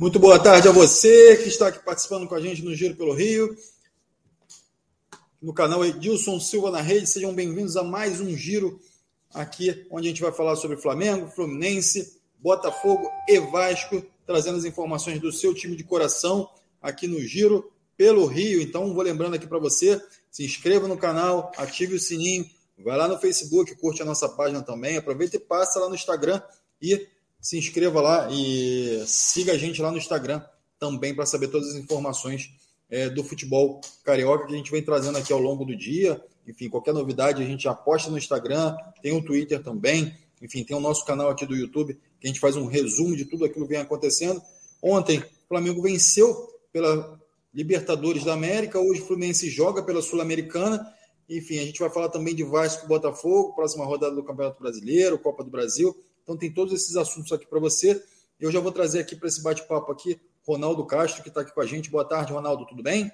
Muito boa tarde a você que está aqui participando com a gente no Giro pelo Rio. No canal Edilson Silva na Rede, sejam bem-vindos a mais um Giro aqui, onde a gente vai falar sobre Flamengo, Fluminense, Botafogo e Vasco, trazendo as informações do seu time de coração aqui no Giro pelo Rio. Então, vou lembrando aqui para você, se inscreva no canal, ative o sininho, vai lá no Facebook, curte a nossa página também, aproveita e passa lá no Instagram e se inscreva lá e siga a gente lá no Instagram também para saber todas as informações é, do futebol carioca que a gente vem trazendo aqui ao longo do dia. Enfim, qualquer novidade a gente aposta no Instagram, tem o Twitter também, enfim, tem o nosso canal aqui do YouTube que a gente faz um resumo de tudo aquilo que vem acontecendo. Ontem, o Flamengo venceu pela Libertadores da América, hoje o Fluminense joga pela Sul-Americana. Enfim, a gente vai falar também de Vasco Botafogo, próxima rodada do Campeonato Brasileiro, Copa do Brasil. Então tem todos esses assuntos aqui para você. Eu já vou trazer aqui para esse bate-papo aqui Ronaldo Castro, que está aqui com a gente. Boa tarde, Ronaldo, tudo bem?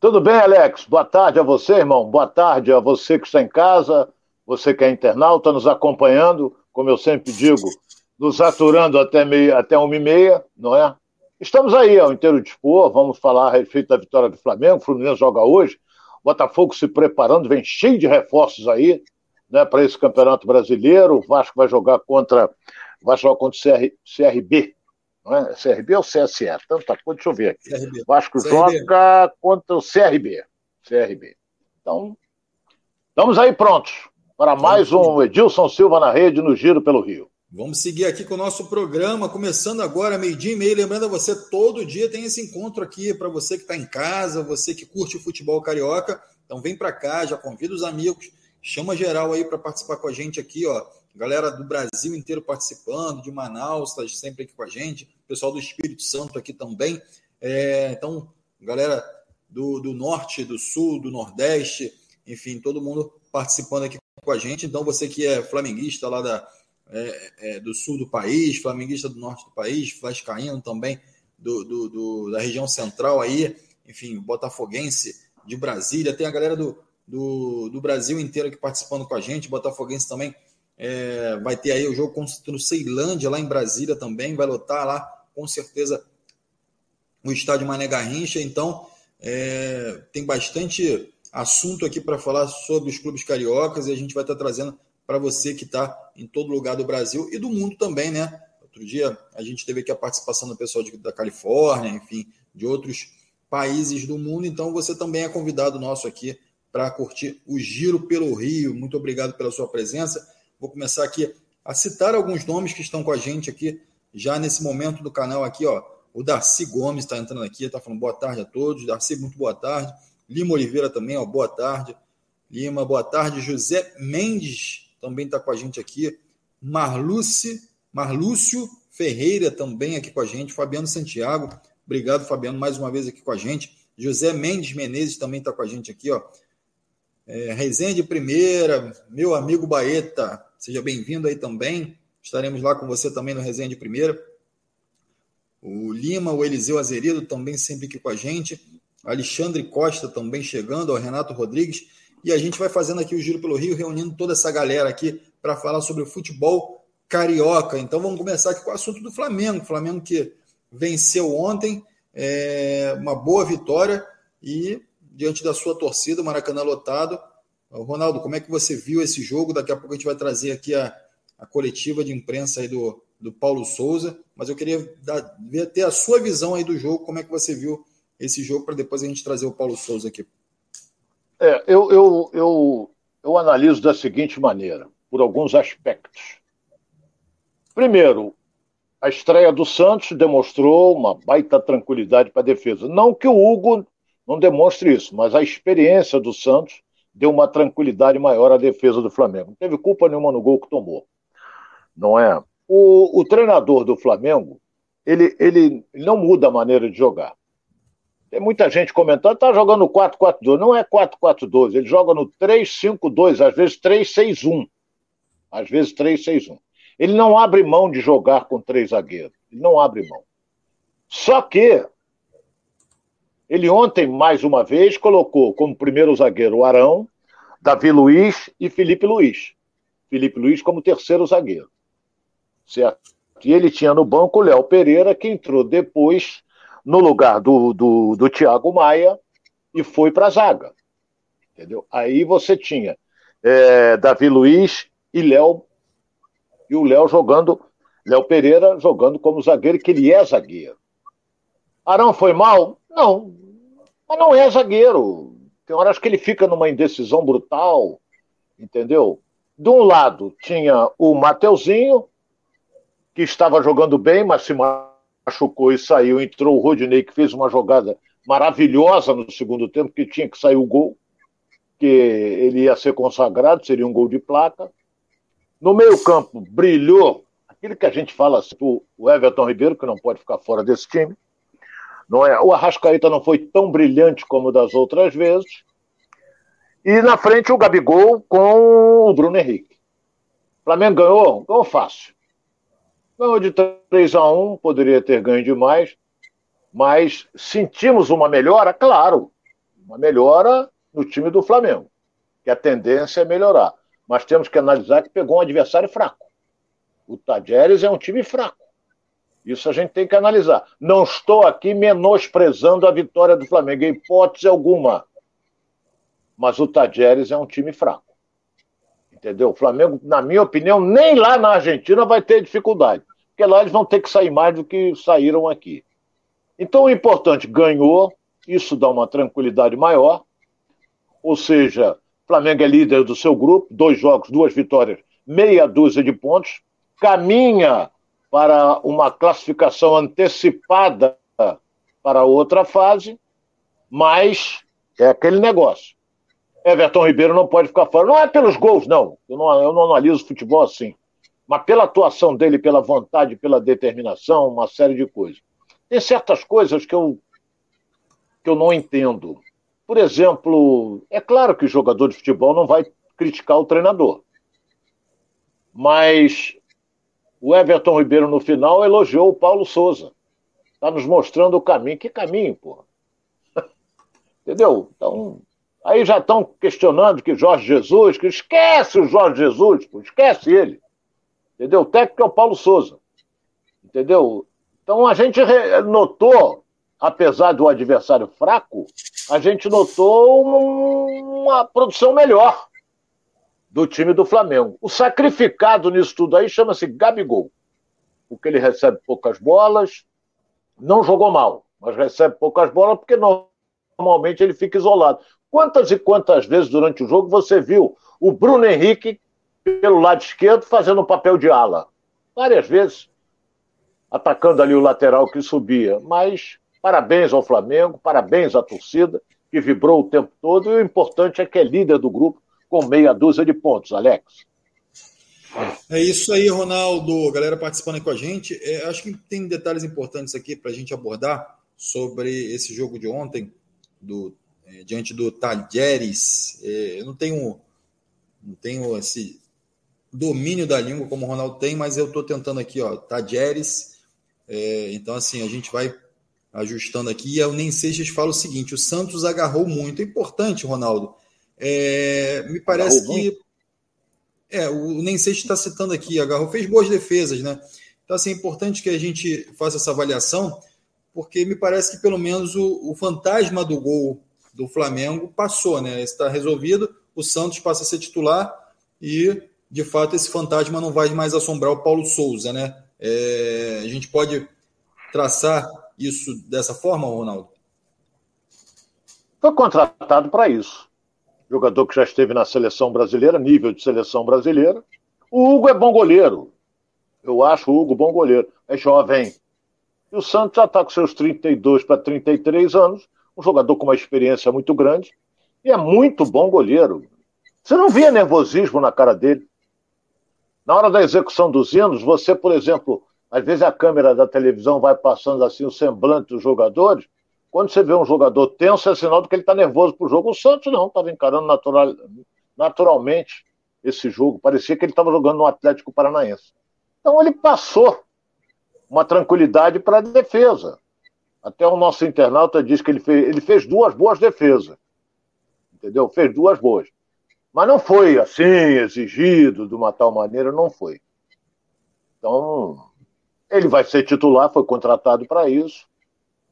Tudo bem, Alex. Boa tarde a você, irmão. Boa tarde a você que está em casa, você que é internauta, nos acompanhando, como eu sempre digo, nos aturando até, meio, até uma e meia, não é? Estamos aí ao inteiro dispor, vamos falar a respeito da vitória do Flamengo, o Fluminense joga hoje, Botafogo se preparando, vem cheio de reforços aí, né, para esse Campeonato Brasileiro. O Vasco vai jogar contra, vai jogar contra o CR, CRB. Não é? CRB ou CSE? Tanta tá, coisa, deixa eu ver aqui. CRB. Vasco CRB. joga contra o CRB. CRB. Então, estamos aí prontos para mais um Edilson Silva na rede no Giro pelo Rio. Vamos seguir aqui com o nosso programa, começando agora, meio-dia e meio. Lembrando a você, todo dia tem esse encontro aqui para você que está em casa, você que curte o futebol carioca. Então vem para cá, já convida os amigos Chama geral aí para participar com a gente aqui, ó. Galera do Brasil inteiro participando, de Manaus, está sempre aqui com a gente. Pessoal do Espírito Santo aqui também. É, então, galera do, do norte, do sul, do nordeste, enfim, todo mundo participando aqui com a gente. Então, você que é flamenguista lá da, é, é, do sul do país, flamenguista do norte do país, vascaíno também do, do, do, da região central aí, enfim, botafoguense de Brasília, tem a galera do, do, do Brasil inteiro aqui participando com a gente. Botafoguense também é, vai ter aí o jogo contra o Ceilândia, lá em Brasília também. Vai lotar lá, com certeza, o estádio Mané Garrincha. Então, é, tem bastante assunto aqui para falar sobre os clubes cariocas e a gente vai estar tá trazendo para você que está em todo lugar do Brasil e do mundo também, né? Outro dia a gente teve aqui a participação do pessoal de, da Califórnia, enfim, de outros países do mundo. Então você também é convidado nosso aqui para curtir o Giro pelo Rio. Muito obrigado pela sua presença. Vou começar aqui a citar alguns nomes que estão com a gente aqui já nesse momento do canal aqui, ó. O Darcy Gomes está entrando aqui, está falando boa tarde a todos. Darcy, muito boa tarde. Lima Oliveira também, ó, boa tarde. Lima, boa tarde. José Mendes também está com a gente aqui. Marluce, Marlúcio Ferreira também aqui com a gente. Fabiano Santiago, obrigado, Fabiano, mais uma vez aqui com a gente. José Mendes Menezes também está com a gente aqui, ó. É, resenha de primeira, meu amigo Baeta, seja bem-vindo aí também. Estaremos lá com você também no Resenha de Primeira. O Lima, o Eliseu Azerido também sempre aqui com a gente. Alexandre Costa também chegando, o Renato Rodrigues. E a gente vai fazendo aqui o Giro pelo Rio, reunindo toda essa galera aqui para falar sobre o futebol carioca. Então vamos começar aqui com o assunto do Flamengo. O Flamengo que venceu ontem, é, uma boa vitória e diante da sua torcida, o Maracanã lotado. Ronaldo, como é que você viu esse jogo? Daqui a pouco a gente vai trazer aqui a, a coletiva de imprensa aí do, do Paulo Souza, mas eu queria dar, ver, ter a sua visão aí do jogo, como é que você viu esse jogo, para depois a gente trazer o Paulo Souza aqui. É, eu, eu, eu, eu analiso da seguinte maneira, por alguns aspectos. Primeiro, a estreia do Santos demonstrou uma baita tranquilidade para a defesa. Não que o Hugo não demonstre isso, mas a experiência do Santos deu uma tranquilidade maior à defesa do Flamengo. Não teve culpa nenhuma no gol que tomou. Não é? O, o treinador do Flamengo, ele, ele não muda a maneira de jogar. Tem muita gente comentando, tá jogando 4-4-2. Não é 4-4-2, ele joga no 3-5-2, às vezes 3-6-1. Às vezes 3-6-1. Ele não abre mão de jogar com três zagueiros. Ele não abre mão. Só que ele ontem, mais uma vez, colocou como primeiro zagueiro o Arão, Davi Luiz e Felipe Luiz. Felipe Luiz como terceiro zagueiro. Certo? E ele tinha no banco o Léo Pereira, que entrou depois no lugar do, do, do Thiago Maia e foi para a zaga. Entendeu? Aí você tinha é, Davi Luiz e Léo, e o Léo jogando, Léo Pereira jogando como zagueiro, que ele é zagueiro. Arão foi mal? Não, mas não é zagueiro. Tem horas que ele fica numa indecisão brutal, entendeu? De um lado tinha o Mateuzinho, que estava jogando bem, mas se machucou e saiu. Entrou o Rodinei, que fez uma jogada maravilhosa no segundo tempo, que tinha que sair o gol, que ele ia ser consagrado, seria um gol de placa. No meio-campo, brilhou aquilo que a gente fala, assim, o Everton Ribeiro, que não pode ficar fora desse time. Não é? O Arrascaeta não foi tão brilhante como das outras vezes. E na frente o Gabigol com o Bruno Henrique. O Flamengo ganhou? Ganhou fácil. Ganhou de 3 a 1 poderia ter ganho demais, mas sentimos uma melhora, claro, uma melhora no time do Flamengo, que a tendência é melhorar. Mas temos que analisar que pegou um adversário fraco. O Tajeres é um time fraco. Isso a gente tem que analisar. Não estou aqui menosprezando a vitória do Flamengo, em hipótese alguma. Mas o Tajeres é um time fraco. Entendeu? O Flamengo, na minha opinião, nem lá na Argentina vai ter dificuldade. Porque lá eles vão ter que sair mais do que saíram aqui. Então o importante ganhou, isso dá uma tranquilidade maior. Ou seja, o Flamengo é líder do seu grupo, dois jogos, duas vitórias, meia dúzia de pontos, caminha para uma classificação antecipada para outra fase, mas é aquele negócio. Everton Ribeiro não pode ficar fora. Não é pelos gols, não. Eu não, eu não analiso futebol assim. Mas pela atuação dele, pela vontade, pela determinação, uma série de coisas. Tem certas coisas que eu, que eu não entendo. Por exemplo, é claro que o jogador de futebol não vai criticar o treinador. Mas o Everton Ribeiro, no final, elogiou o Paulo Souza. Está nos mostrando o caminho. Que caminho, pô? Entendeu? Então, aí já estão questionando que Jorge Jesus, que esquece o Jorge Jesus, pô, esquece ele. Entendeu? O técnico é o Paulo Souza. Entendeu? Então a gente notou, apesar do adversário fraco, a gente notou uma produção melhor do time do Flamengo. O sacrificado nisso tudo aí chama-se Gabigol, porque ele recebe poucas bolas, não jogou mal, mas recebe poucas bolas porque normalmente ele fica isolado. Quantas e quantas vezes durante o jogo você viu o Bruno Henrique pelo lado esquerdo fazendo o papel de ala? Várias vezes, atacando ali o lateral que subia. Mas parabéns ao Flamengo, parabéns à torcida, que vibrou o tempo todo, e o importante é que é líder do grupo com meia dúzia de pontos, Alex. É isso aí, Ronaldo. Galera participando aí com a gente. É, acho que tem detalhes importantes aqui para a gente abordar sobre esse jogo de ontem, do, é, diante do Talheres. É, eu não tenho, não tenho esse domínio da língua como o Ronaldo tem, mas eu estou tentando aqui, ó, Talheres. É, então, assim, a gente vai ajustando aqui. E o Nem Seixas fala o seguinte: o Santos agarrou muito. É importante, Ronaldo, é, me parece que. É, o Nem está citando aqui, agarrou, fez boas defesas, né? Então, assim, é importante que a gente faça essa avaliação, porque me parece que pelo menos o, o fantasma do gol do Flamengo passou, né? Está resolvido, o Santos passa a ser titular e, de fato, esse fantasma não vai mais assombrar o Paulo Souza, né? É, a gente pode traçar isso dessa forma, Ronaldo? Foi contratado para isso jogador que já esteve na seleção brasileira, nível de seleção brasileira. O Hugo é bom goleiro. Eu acho o Hugo bom goleiro. É jovem. E o Santos já está com seus 32 para 33 anos, um jogador com uma experiência muito grande e é muito bom goleiro. Você não via nervosismo na cara dele. Na hora da execução dos hinos, você, por exemplo, às vezes a câmera da televisão vai passando assim o semblante dos jogadores, quando você vê um jogador tenso, é sinal de que ele está nervoso para o jogo. O Santos não, estava encarando natural, naturalmente esse jogo. Parecia que ele estava jogando no Atlético Paranaense. Então ele passou uma tranquilidade para a defesa. Até o nosso internauta diz que ele fez, ele fez duas boas defesas. Entendeu? Fez duas boas. Mas não foi assim, exigido de uma tal maneira, não foi. Então, Ele vai ser titular, foi contratado para isso,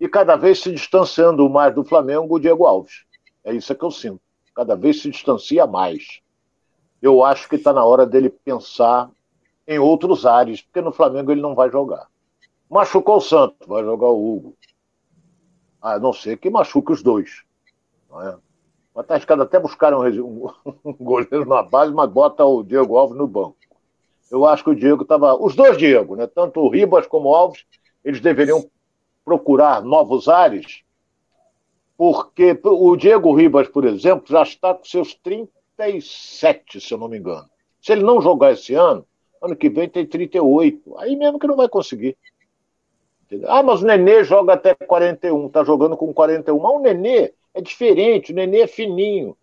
e cada vez se distanciando mais do Flamengo o Diego Alves. É isso que eu sinto. Cada vez se distancia mais. Eu acho que está na hora dele pensar em outros ares, porque no Flamengo ele não vai jogar. Machucou o Santos, vai jogar o Hugo. A não ser que machuque os dois. Não é? O Atlético até buscaram um, um, goleiro na base, mas bota o Diego Alves no banco. Eu acho que o Diego estava. Os dois Diego, né? Tanto o Ribas como o Alves, eles deveriam procurar novos ares, porque o Diego Ribas, por exemplo, já está com seus 37, se eu não me engano. Se ele não jogar esse ano, ano que vem tem 38. Aí mesmo que não vai conseguir. Entendeu? Ah, mas o Nenê joga até 41, está jogando com 41. Mas o Nenê é diferente, o Nenê é fininho.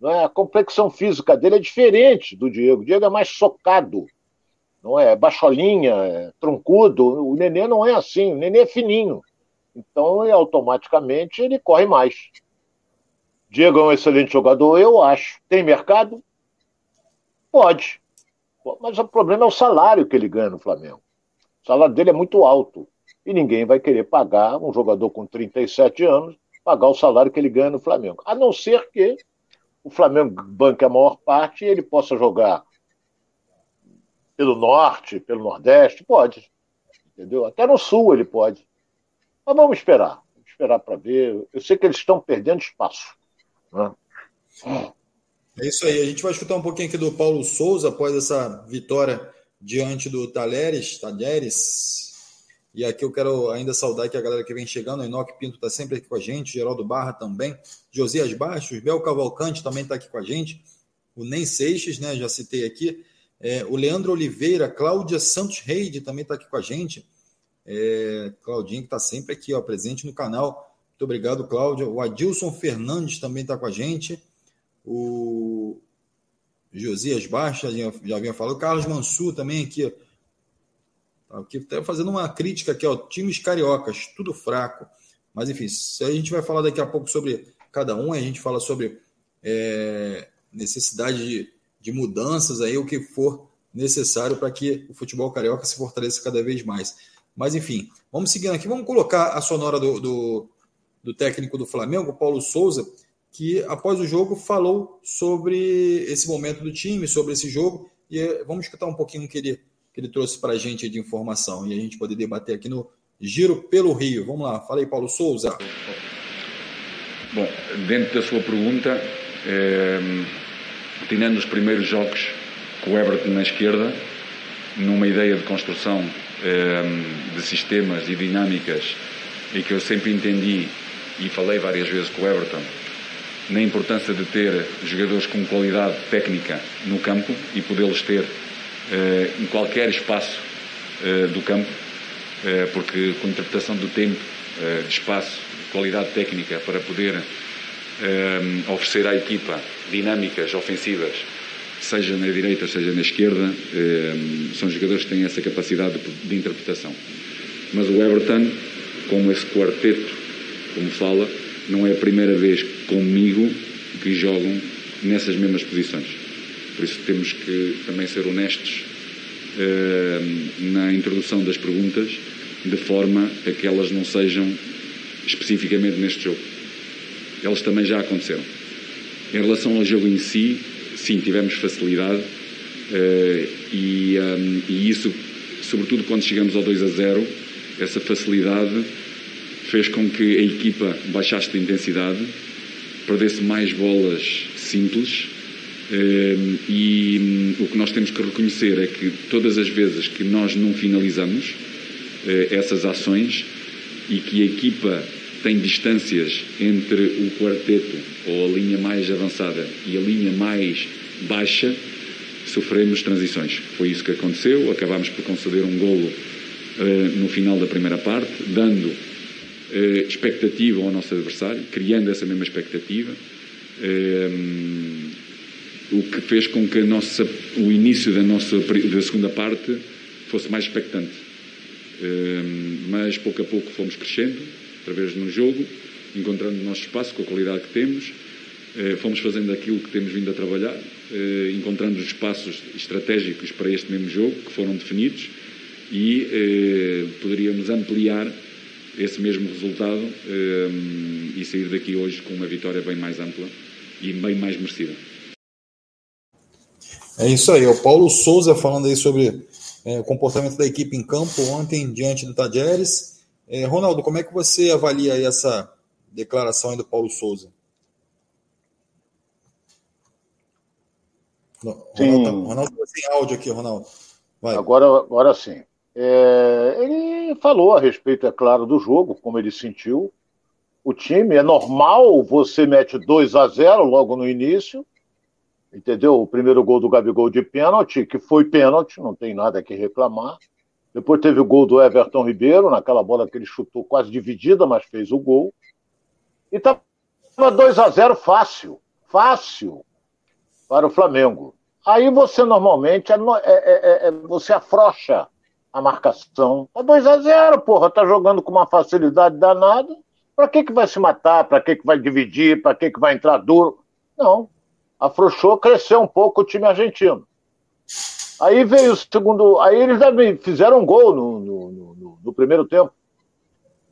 Não é? A complexão física dele é diferente do Diego. O Diego é mais socado, não é? Baixolinha, é troncudo. O Nenê não é assim, o Nenê é fininho. Então, ele, automaticamente, ele corre mais. Diego é um excelente jogador, eu acho. Tem mercado? Pode. Mas o problema é o salário que ele ganha no Flamengo. O salário dele é muito alto. E ninguém vai querer pagar um jogador com 37 anos pagar o salário que ele ganha no Flamengo. A não ser que o Flamengo banque a maior parte e ele possa jogar pelo norte, pelo nordeste, pode. Entendeu? Até no sul ele pode. Mas vamos esperar. Vamos esperar para ver. Eu sei que eles estão perdendo espaço. Né? É isso aí. A gente vai escutar um pouquinho aqui do Paulo Souza após essa vitória diante do Talheres, Talheres, e aqui eu quero ainda saudar aqui a galera que vem chegando. O Enoque Pinto está sempre aqui com a gente, Geraldo Barra também, Josias Baixos, Bel Cavalcante também está aqui com a gente, o Nem Seixas, né? Já citei aqui. É, o Leandro Oliveira, Cláudia Santos Reide também está aqui com a gente. É, Claudinho que está sempre aqui, ó, presente no canal. Muito obrigado, Cláudia. O Adilson Fernandes também está com a gente. O Josias Baixos, já, vinha falando. O Carlos Mansur também aqui, ó Aqui até fazendo uma crítica aqui, ó, times cariocas, tudo fraco. Mas enfim, a gente vai falar daqui a pouco sobre cada um, a gente fala sobre é, necessidade de, de mudanças aí, o que for necessário para que o futebol carioca se fortaleça cada vez mais. Mas enfim, vamos seguindo aqui, vamos colocar a sonora do, do, do técnico do Flamengo, Paulo Souza, que após o jogo falou sobre esse momento do time, sobre esse jogo, e é, vamos escutar um pouquinho o que ele que ele trouxe para a gente de informação e a gente poder debater aqui no Giro pelo Rio. Vamos lá, fala aí, Paulo Souza. Bom, dentro da sua pergunta, eh, tirando os primeiros jogos com o Everton na esquerda, numa ideia de construção eh, de sistemas e dinâmicas e que eu sempre entendi e falei várias vezes com o Everton na importância de ter jogadores com qualidade técnica no campo e podê-los ter eh, em qualquer espaço eh, do campo, eh, porque com interpretação do tempo, de espaço, qualidade técnica para poder oferecer à equipa dinâmicas ofensivas, seja na direita, seja na esquerda, são jogadores que têm essa capacidade de interpretação. Mas o Everton, como esse quarteto, como fala, não é a primeira vez comigo que jogam nessas mesmas posições. Por isso temos que também ser honestos eh, na introdução das perguntas, de forma a que elas não sejam especificamente neste jogo. Elas também já aconteceram. Em relação ao jogo em si, sim, tivemos facilidade uh, e, um, e, isso, sobretudo quando chegamos ao 2 a 0, essa facilidade fez com que a equipa baixasse de intensidade, perdesse mais bolas simples Ehm, e hum, o que nós temos que reconhecer é que todas as vezes que nós não finalizamos eh, essas ações e que a equipa tem distâncias entre o quarteto ou a linha mais avançada e a linha mais baixa, sofremos transições. Foi isso que aconteceu, acabámos por conceder um golo eh, no final da primeira parte, dando eh, expectativa ao nosso adversário, criando essa mesma expectativa. Ehm, o que fez com que nossa, o início da nossa da segunda parte fosse mais expectante. Mas pouco a pouco fomos crescendo, através no jogo, encontrando o nosso espaço com a qualidade que temos, eh, fomos fazendo aquilo que temos vindo a trabalhar, eh, encontrando os espaços estratégicos para este mesmo jogo, que foram definidos, e eh, poderíamos ampliar esse mesmo resultado e sair daqui hoje com uma vitória bem mais ampla e bem mais merecida. É isso aí, é o Paulo Souza falando aí sobre é, o comportamento da equipe em campo ontem diante do Tajeres. É, Ronaldo, como é que você avalia essa declaração aí do Paulo Souza? Ronaldo, tá, Ronaldo tá sem áudio aqui, Ronaldo. Vai. Agora, agora sim. É, ele falou a respeito, é claro, do jogo, como ele sentiu. O time é normal, você mete 2 a 0 logo no início, entendeu? O primeiro gol do Gabigol de pênalti, que foi pênalti, não tem nada que reclamar. Depois teve o gol do Everton Ribeiro, naquela bola que ele chutou quase dividida, mas fez o gol. E estava 2 a 0 fácil, fácil para o Flamengo. Aí você normalmente é, é, é, é você afrocha a marcação. É 2 a 0 porra, tá jogando com uma facilidade danada. Para que, que vai se matar? Para que, que vai dividir? Para que, que vai entrar duro? Não. Afrouxou, cresceu um pouco o time argentino. Aí veio o segundo. Aí eles fizeram um gol no, no, no, no primeiro tempo.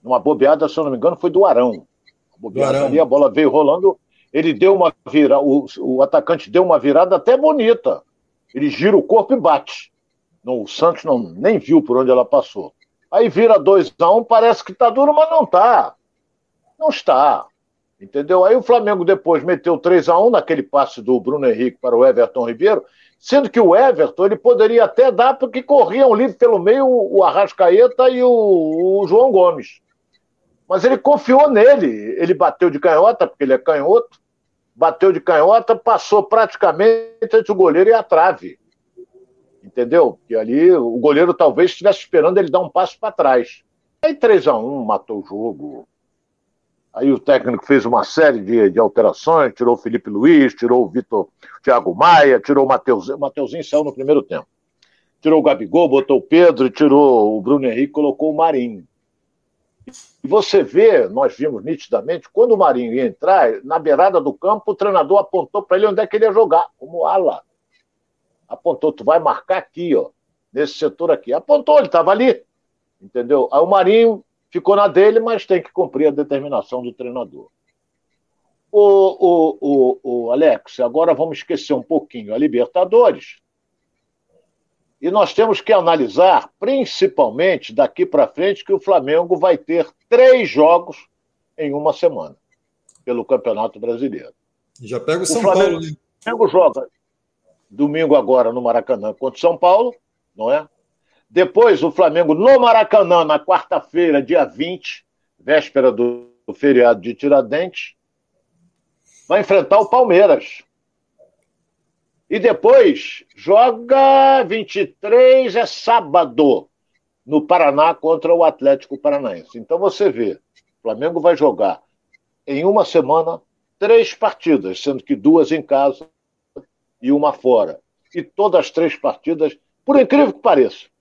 Uma bobeada, se eu não me engano, foi do Arão. A bobeada ali, a bola veio rolando. Ele deu uma virada. O, o atacante deu uma virada até bonita. Ele gira o corpo e bate. Não, o Santos não, nem viu por onde ela passou. Aí vira 2 a 1 um, parece que está duro, mas não está. Não está. Entendeu? Aí o Flamengo depois meteu 3 a 1 naquele passe do Bruno Henrique para o Everton Ribeiro, sendo que o Everton ele poderia até dar porque corriam livre pelo meio o Arrascaeta e o, o João Gomes. Mas ele confiou nele. Ele bateu de canhota, porque ele é canhoto, bateu de canhota, passou praticamente entre o goleiro e a trave entendeu? Que ali o goleiro talvez estivesse esperando ele dar um passo para trás. Aí 3 a 1 matou o jogo. Aí o técnico fez uma série de, de alterações, tirou o Felipe Luiz, tirou o Vitor Thiago Maia, tirou o Mateuzinho. O Mateuzinho saiu no primeiro tempo. Tirou o Gabigol, botou o Pedro, tirou o Bruno Henrique, colocou o Marinho. E você vê, nós vimos nitidamente, quando o Marinho ia entrar, na beirada do campo, o treinador apontou para ele onde é que ele ia jogar, como ala apontou, tu vai marcar aqui, ó, nesse setor aqui. Apontou, ele estava ali, entendeu? Aí o Marinho ficou na dele, mas tem que cumprir a determinação do treinador. O, o, o, o Alex, agora vamos esquecer um pouquinho a Libertadores. E nós temos que analisar, principalmente daqui para frente, que o Flamengo vai ter três jogos em uma semana pelo Campeonato Brasileiro. Já pega o São Flamengo, Paulo, né? O Flamengo joga domingo agora no Maracanã contra o São Paulo, não é? Depois o Flamengo no Maracanã na quarta-feira, dia 20, véspera do, do feriado de Tiradentes, vai enfrentar o Palmeiras. E depois joga 23, é sábado, no Paraná contra o Atlético Paranaense. Então você vê, o Flamengo vai jogar em uma semana três partidas, sendo que duas em casa e uma fora. E todas as três partidas, por incrível que pareça,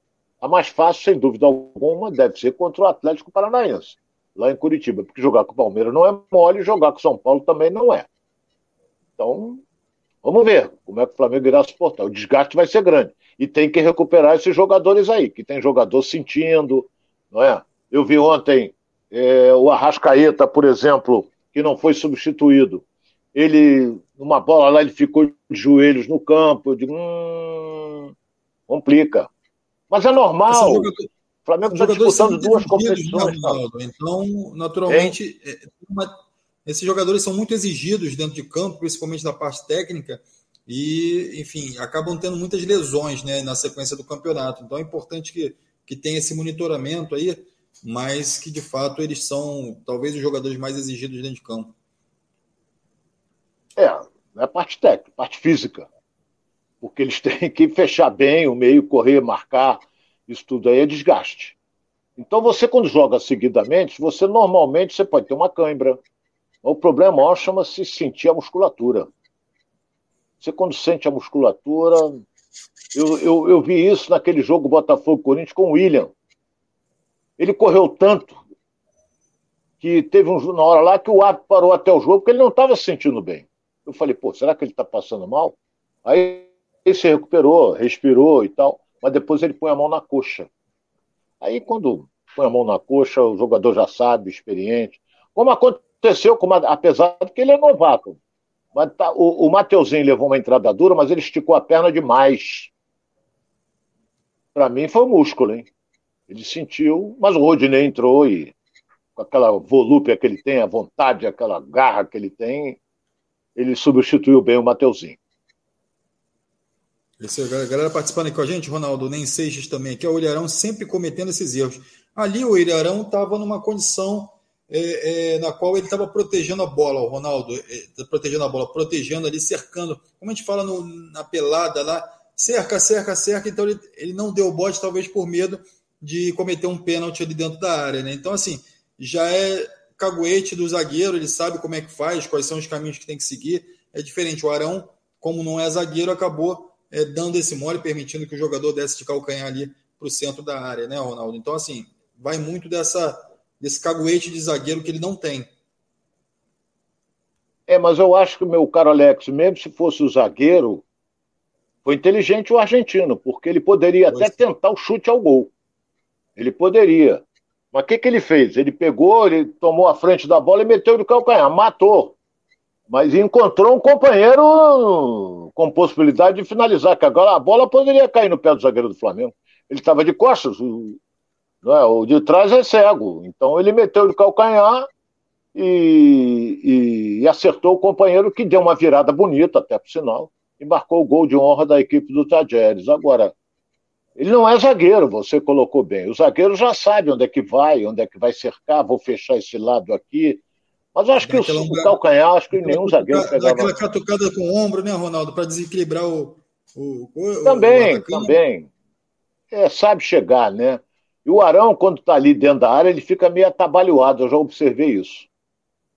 a mais fácil, sem dúvida alguma, deve ser contra o Atlético Paranaense, lá em Curitiba, porque jogar com o Palmeiras não é mole, jogar com o São Paulo também não é. Então, vamos ver como é que o Flamengo irá suportar. O desgaste vai ser grande. E tem que recuperar esses jogadores aí, que tem jogador sentindo, não é? Eu vi ontem é, o Arrascaeta, por exemplo, que não foi substituído ele, numa bola lá, ele ficou de joelhos no campo. Eu digo, hum, complica. Mas é normal. o Flamengo está disputando duas competições. Né, então, naturalmente, é. uma, esses jogadores são muito exigidos dentro de campo, principalmente da parte técnica, e, enfim, acabam tendo muitas lesões né, na sequência do campeonato. Então é importante que, que tenha esse monitoramento aí, mas que de fato eles são talvez os jogadores mais exigidos dentro de campo. É, é parte técnica, parte física. Porque eles têm que fechar bem o meio, correr, marcar, isso tudo aí é desgaste. Então você, quando joga seguidamente, você normalmente você pode ter uma cãibra. O problema maior chama-se sentir a musculatura. Você, quando sente a musculatura. Eu, eu, eu vi isso naquele jogo Botafogo-Corinthians com o William. Ele correu tanto que teve um, uma hora lá que o árbitro parou até o jogo porque ele não estava se sentindo bem. Eu falei, pô, será que ele está passando mal? Aí ele se recuperou, respirou e tal, mas depois ele põe a mão na coxa. Aí quando põe a mão na coxa, o jogador já sabe, experiente. Como aconteceu, com, apesar de que ele é novato. Mas tá, o, o Mateuzinho levou uma entrada dura, mas ele esticou a perna demais. Para mim foi o músculo, hein? Ele sentiu, mas o Rodinei entrou e com aquela volúpia que ele tem, a vontade, aquela garra que ele tem, ele substituiu bem o Mateuzinho. Esse, a galera participando aqui com a gente, Ronaldo, nem Seixas também, é o Ilharão sempre cometendo esses erros. Ali o Ilharão estava numa condição é, é, na qual ele estava protegendo a bola, o Ronaldo, é, protegendo a bola, protegendo ali, cercando, como a gente fala no, na pelada lá, cerca, cerca, cerca, então ele, ele não deu bote, talvez por medo de cometer um pênalti ali dentro da área, né? Então, assim, já é caguete do zagueiro, ele sabe como é que faz, quais são os caminhos que tem que seguir. É diferente. O Arão, como não é zagueiro, acabou é, dando esse mole, permitindo que o jogador desse de calcanhar ali para o centro da área, né, Ronaldo? Então, assim, vai muito dessa, desse caguete de zagueiro que ele não tem. É, mas eu acho que, meu caro Alex, mesmo se fosse o zagueiro, foi inteligente o argentino, porque ele poderia pois. até tentar o chute ao gol. Ele poderia. Mas o que, que ele fez? Ele pegou, ele tomou a frente da bola e meteu de calcanhar, matou. Mas encontrou um companheiro com possibilidade de finalizar, que agora a bola poderia cair no pé do zagueiro do Flamengo. Ele estava de costas, o, é, o de trás é cego. Então ele meteu de calcanhar e, e, e, acertou o companheiro que deu uma virada bonita, até por sinal, e marcou o gol de honra da equipe do Tajeres. Agora, ele não é zagueiro, você colocou bem. O zagueiro já sabe onde é que vai, onde é que vai cercar, vou fechar esse lado aqui. Mas acho que o, o calcanhar, acho que nenhum zagueiro pegava. Aquela catucada com o ombro, né, Ronaldo, para desequilibrar o, o, o Também, o também. É, sabe chegar, né? E o Arão, quando está ali dentro da área, ele fica meio atabalhoado, eu já observei isso.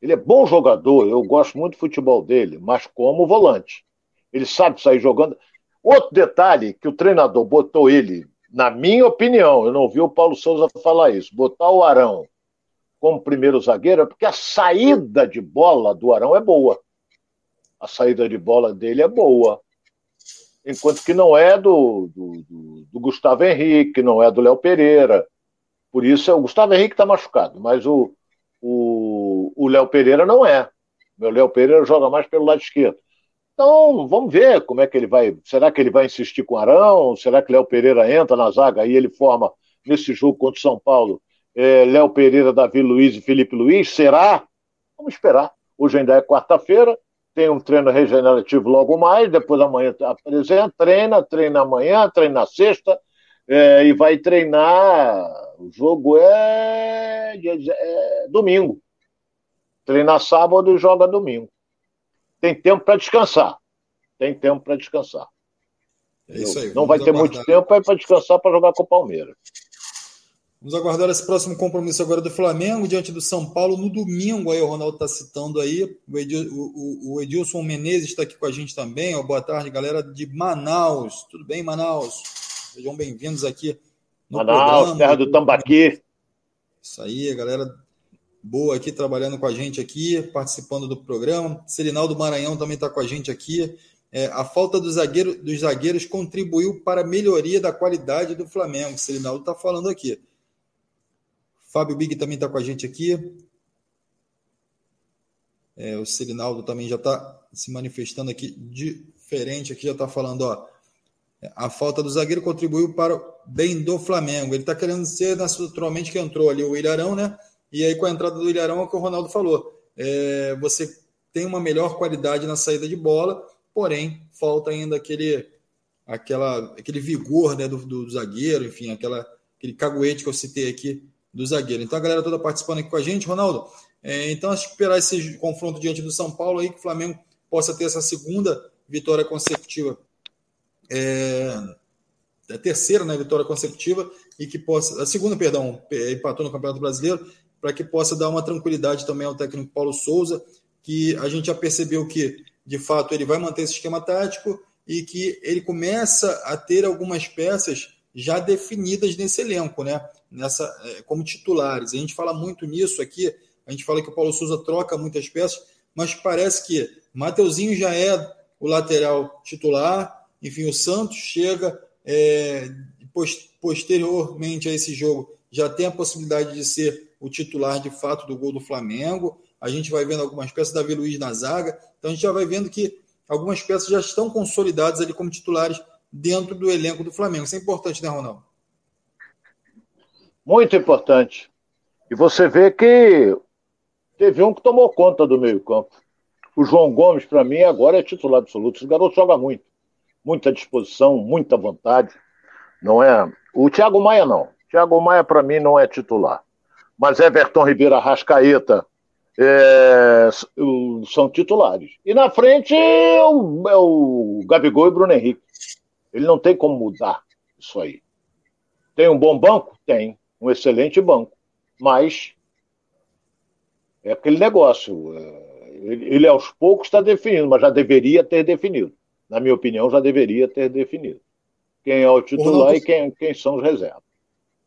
Ele é bom jogador, eu gosto muito do futebol dele, mas como volante. Ele sabe sair jogando. Outro detalhe que o treinador botou ele, na minha opinião, eu não ouvi o Paulo Souza falar isso, botar o Arão como primeiro zagueiro é porque a saída de bola do Arão é boa. A saída de bola dele é boa. Enquanto que não é do, do, do, do Gustavo Henrique, não é do Léo Pereira. Por isso, é, o Gustavo Henrique está machucado, mas o, o, o Léo Pereira não é. O Léo Pereira joga mais pelo lado esquerdo. Então, vamos ver como é que ele vai. Será que ele vai insistir com o Arão? Será que Léo Pereira entra na zaga e ele forma, nesse jogo contra o São Paulo, é, Léo Pereira, Davi Luiz e Felipe Luiz? Será? Vamos esperar. Hoje ainda é quarta-feira, tem um treino regenerativo logo mais, depois amanhã apresenta, treina, treina amanhã, treina na sexta, é, e vai treinar. O jogo é, é domingo. Treina sábado e joga domingo tem tempo para descansar. Tem tempo para descansar. É aí. Não vai ter aguardar. muito tempo para descansar para jogar com o Palmeiras. Vamos aguardar esse próximo compromisso agora do Flamengo diante do São Paulo no domingo. Aí o Ronaldo está citando aí. O, Edil, o, o, Edilson Menezes está aqui com a gente também. Ó, boa tarde, galera de Manaus. Tudo bem, Manaus? Sejam bem-vindos aqui no Manaus, programa. terra do Tambaqui. Isso aí, galera boa aqui trabalhando com a gente aqui, participando do programa. Serinaldo Maranhão também está com a gente aqui. É, a falta do zagueiro, dos zagueiros contribuiu para a melhoria da qualidade do Flamengo. Serinaldo está falando aqui. Fábio Big também está com a gente aqui. É, o Serinaldo também já está se manifestando aqui diferente, aqui já está falando, ó. A falta do zagueiro contribuiu para o bem do Flamengo. Ele está querendo ser naturalmente que entrou ali o Ilharão, né? E aí, com a entrada do Ilharão, é o que o Ronaldo falou. É, você tem uma melhor qualidade na saída de bola, porém, falta ainda aquele, aquela, aquele vigor né, do, do zagueiro, enfim, aquela, aquele caguete que eu citei aqui do zagueiro. Então, a galera toda participando aqui com a gente, Ronaldo. É, então, esperar esse confronto diante do São Paulo aí, que o Flamengo possa ter essa segunda vitória consecutiva. É, a terceira né, vitória consecutiva e que possa. A segunda, perdão, empatou no Campeonato Brasileiro para que possa dar uma tranquilidade também ao técnico Paulo Souza, que a gente já percebeu que, de fato, ele vai manter esse esquema tático e que ele começa a ter algumas peças já definidas nesse elenco, né? Nessa, é, como titulares. A gente fala muito nisso aqui, a gente fala que o Paulo Souza troca muitas peças, mas parece que Mateuzinho já é o lateral titular, enfim, o Santos chega é, posteriormente a esse jogo já tem a possibilidade de ser o titular de fato do gol do Flamengo. A gente vai vendo algumas peças, Davi Luiz na zaga. Então a gente já vai vendo que algumas peças já estão consolidadas ali como titulares dentro do elenco do Flamengo. Isso é importante, né, Ronaldo? Muito importante. E você vê que teve um que tomou conta do meio-campo. O João Gomes, para mim, agora é titular absoluto. Esse garoto joga muito. Muita disposição, muita vontade. Não é. O Thiago Maia, não. O Thiago Maia, para mim, não é titular. Mas Everton Ribeiro Rascaeta é, são titulares. E na frente é o, é o Gabigol e Bruno Henrique. Ele não tem como mudar isso aí. Tem um bom banco? Tem. Um excelente banco. Mas é aquele negócio. É, ele, ele aos poucos está definindo, mas já deveria ter definido. Na minha opinião, já deveria ter definido. Quem é o titular e quem, quem são os reservas.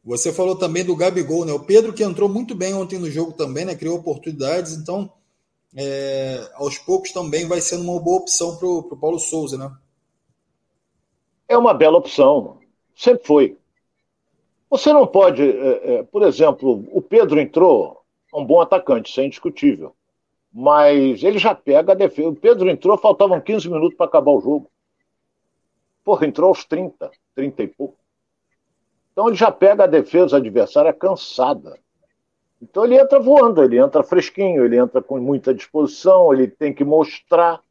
Você falou também do Gabigol, né? O Pedro que entrou muito bem ontem no jogo também, né? Criou oportunidades, então é, aos poucos também vai sendo uma boa opção para o Paulo Souza, né? É uma bela opção, sempre foi. Você não pode, é, é, por exemplo, o Pedro entrou, um bom atacante, isso é indiscutível. Mas ele já pega a defesa. O Pedro entrou, faltavam 15 minutos para acabar o jogo. Porra, entrou aos 30, 30 e pouco. Então ele já pega a defesa adversária cansada. Então ele entra voando, ele entra fresquinho, ele entra com muita disposição, ele tem que mostrar.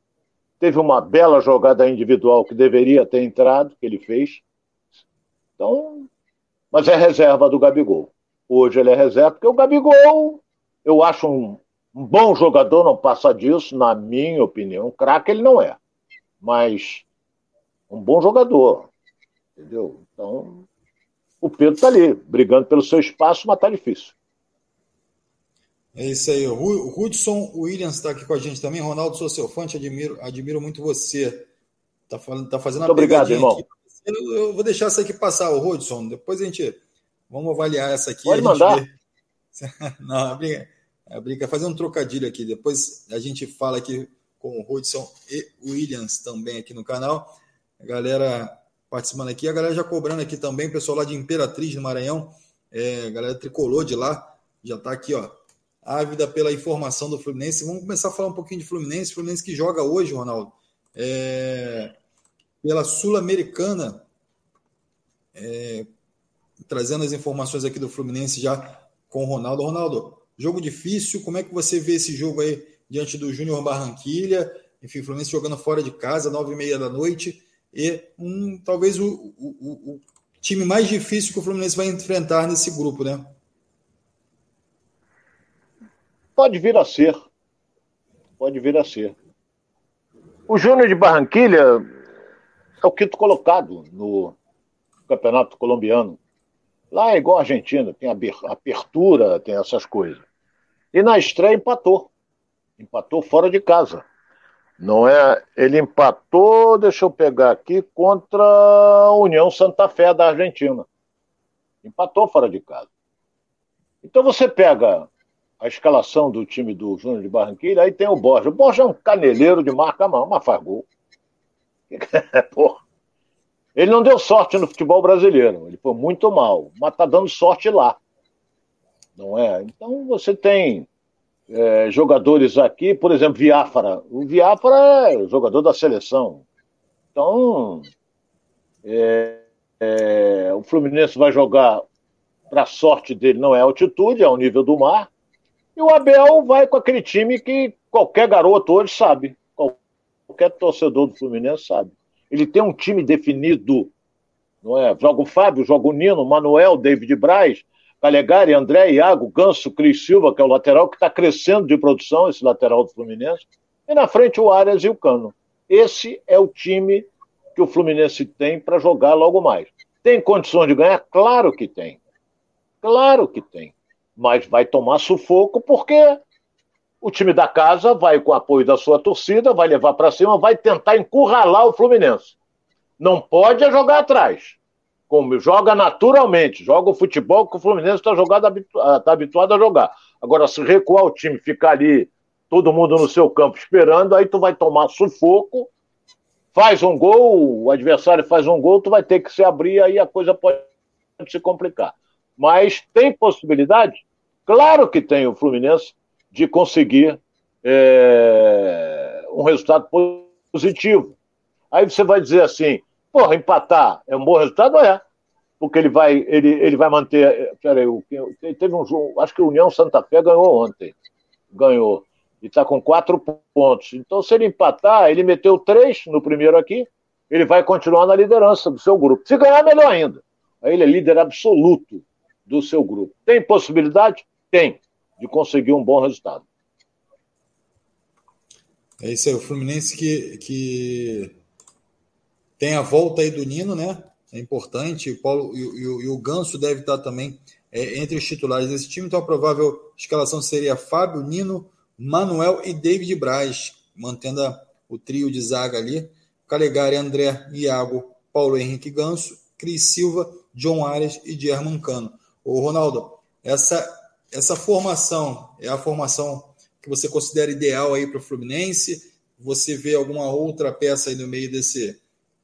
Teve uma bela jogada individual que deveria ter entrado, que ele fez. Então, mas é reserva do Gabigol. Hoje ele é reserva, porque o Gabigol, eu acho um, um bom jogador, não passa disso, na minha opinião. Craque ele não é. Mas um bom jogador. Entendeu? Então, o Pedro está ali, brigando pelo seu espaço, mas está difícil. É isso aí. O Hudson Williams está aqui com a gente também. Ronaldo, sou seu fã, te admiro, admiro muito você. Está tá fazendo a obrigado, irmão. Aqui. Eu, eu, vou deixar essa aqui passar, o Hudson. Depois a gente vamos avaliar essa aqui. Pode mandar. Vê... Não, a briga, a briga, fazer um trocadilho aqui. Depois a gente fala aqui com o Hudson e o Williams também aqui no canal. A galera participando aqui. A galera já cobrando aqui também, pessoal lá de Imperatriz, no Maranhão. É, a galera tricolor de lá já está aqui, ó. Ávida pela informação do Fluminense. Vamos começar a falar um pouquinho de Fluminense. Fluminense que joga hoje, Ronaldo, é, pela Sul-Americana. É, trazendo as informações aqui do Fluminense já com o Ronaldo. Ronaldo, jogo difícil. Como é que você vê esse jogo aí diante do Júnior Barranquilha? Enfim, Fluminense jogando fora de casa, nove e meia da noite e um, talvez o, o, o time mais difícil que o Fluminense vai enfrentar nesse grupo, né? Pode vir a ser. Pode vir a ser. O Júnior de Barranquilha é o quinto colocado no Campeonato Colombiano. Lá é igual a Argentina, tem abertura, tem essas coisas. E na estreia empatou. Empatou fora de casa. Não é? Ele empatou, deixa eu pegar aqui, contra a União Santa Fé da Argentina. Empatou fora de casa. Então você pega a escalação do time do Júnior de Barranquilla, aí tem o Borja. O Borja é um caneleiro de marca mas faz gol. Ele não deu sorte no futebol brasileiro, ele foi muito mal, mas tá dando sorte lá. Não é? Então você tem é, jogadores aqui, por exemplo, Viáfara. O Viáfara é jogador da seleção. Então, é, é, o Fluminense vai jogar, para sorte dele, não é altitude, é ao nível do mar. E o Abel vai com aquele time que qualquer garoto hoje sabe. Qualquer torcedor do Fluminense sabe. Ele tem um time definido. Não é? Joga o Fábio, joga o Nino, Manuel, David Braz, Calegari, André, Iago, Ganso, Cris Silva, que é o lateral que está crescendo de produção, esse lateral do Fluminense. E na frente o Arias e o Cano. Esse é o time que o Fluminense tem para jogar logo mais. Tem condições de ganhar? Claro que tem. Claro que tem. Mas vai tomar sufoco porque o time da casa vai, com o apoio da sua torcida, vai levar para cima, vai tentar encurralar o Fluminense. Não pode é jogar atrás como joga naturalmente, joga o futebol que o Fluminense está ah, tá habituado a jogar. Agora, se recuar o time, ficar ali, todo mundo no seu campo esperando, aí tu vai tomar sufoco, faz um gol, o adversário faz um gol, tu vai ter que se abrir, aí a coisa pode se complicar. Mas tem possibilidade? Claro que tem o Fluminense de conseguir é, um resultado positivo. Aí você vai dizer assim, porra, empatar é um bom resultado? É. Porque ele vai, ele, ele vai manter. Peraí, teve um jogo, acho que o União Santa Fé ganhou ontem. Ganhou. E está com quatro pontos. Então, se ele empatar, ele meteu três no primeiro aqui, ele vai continuar na liderança do seu grupo. Se ganhar, melhor ainda. Aí ele é líder absoluto do seu grupo. Tem possibilidade? Tem, de conseguir um bom resultado. É isso aí, o Fluminense que, que tem a volta aí do Nino, né? É importante. O Paulo e, e, e o Ganso deve estar também é, entre os titulares desse time. Então a provável escalação seria Fábio, Nino, Manuel e David Braz, mantendo a, o trio de zaga ali. Calegari, André, Iago, Paulo Henrique Ganso, Cris Silva, John Arias e German Cano. Ô, Ronaldo, essa, essa formação é a formação que você considera ideal aí para o Fluminense? Você vê alguma outra peça aí no meio desse,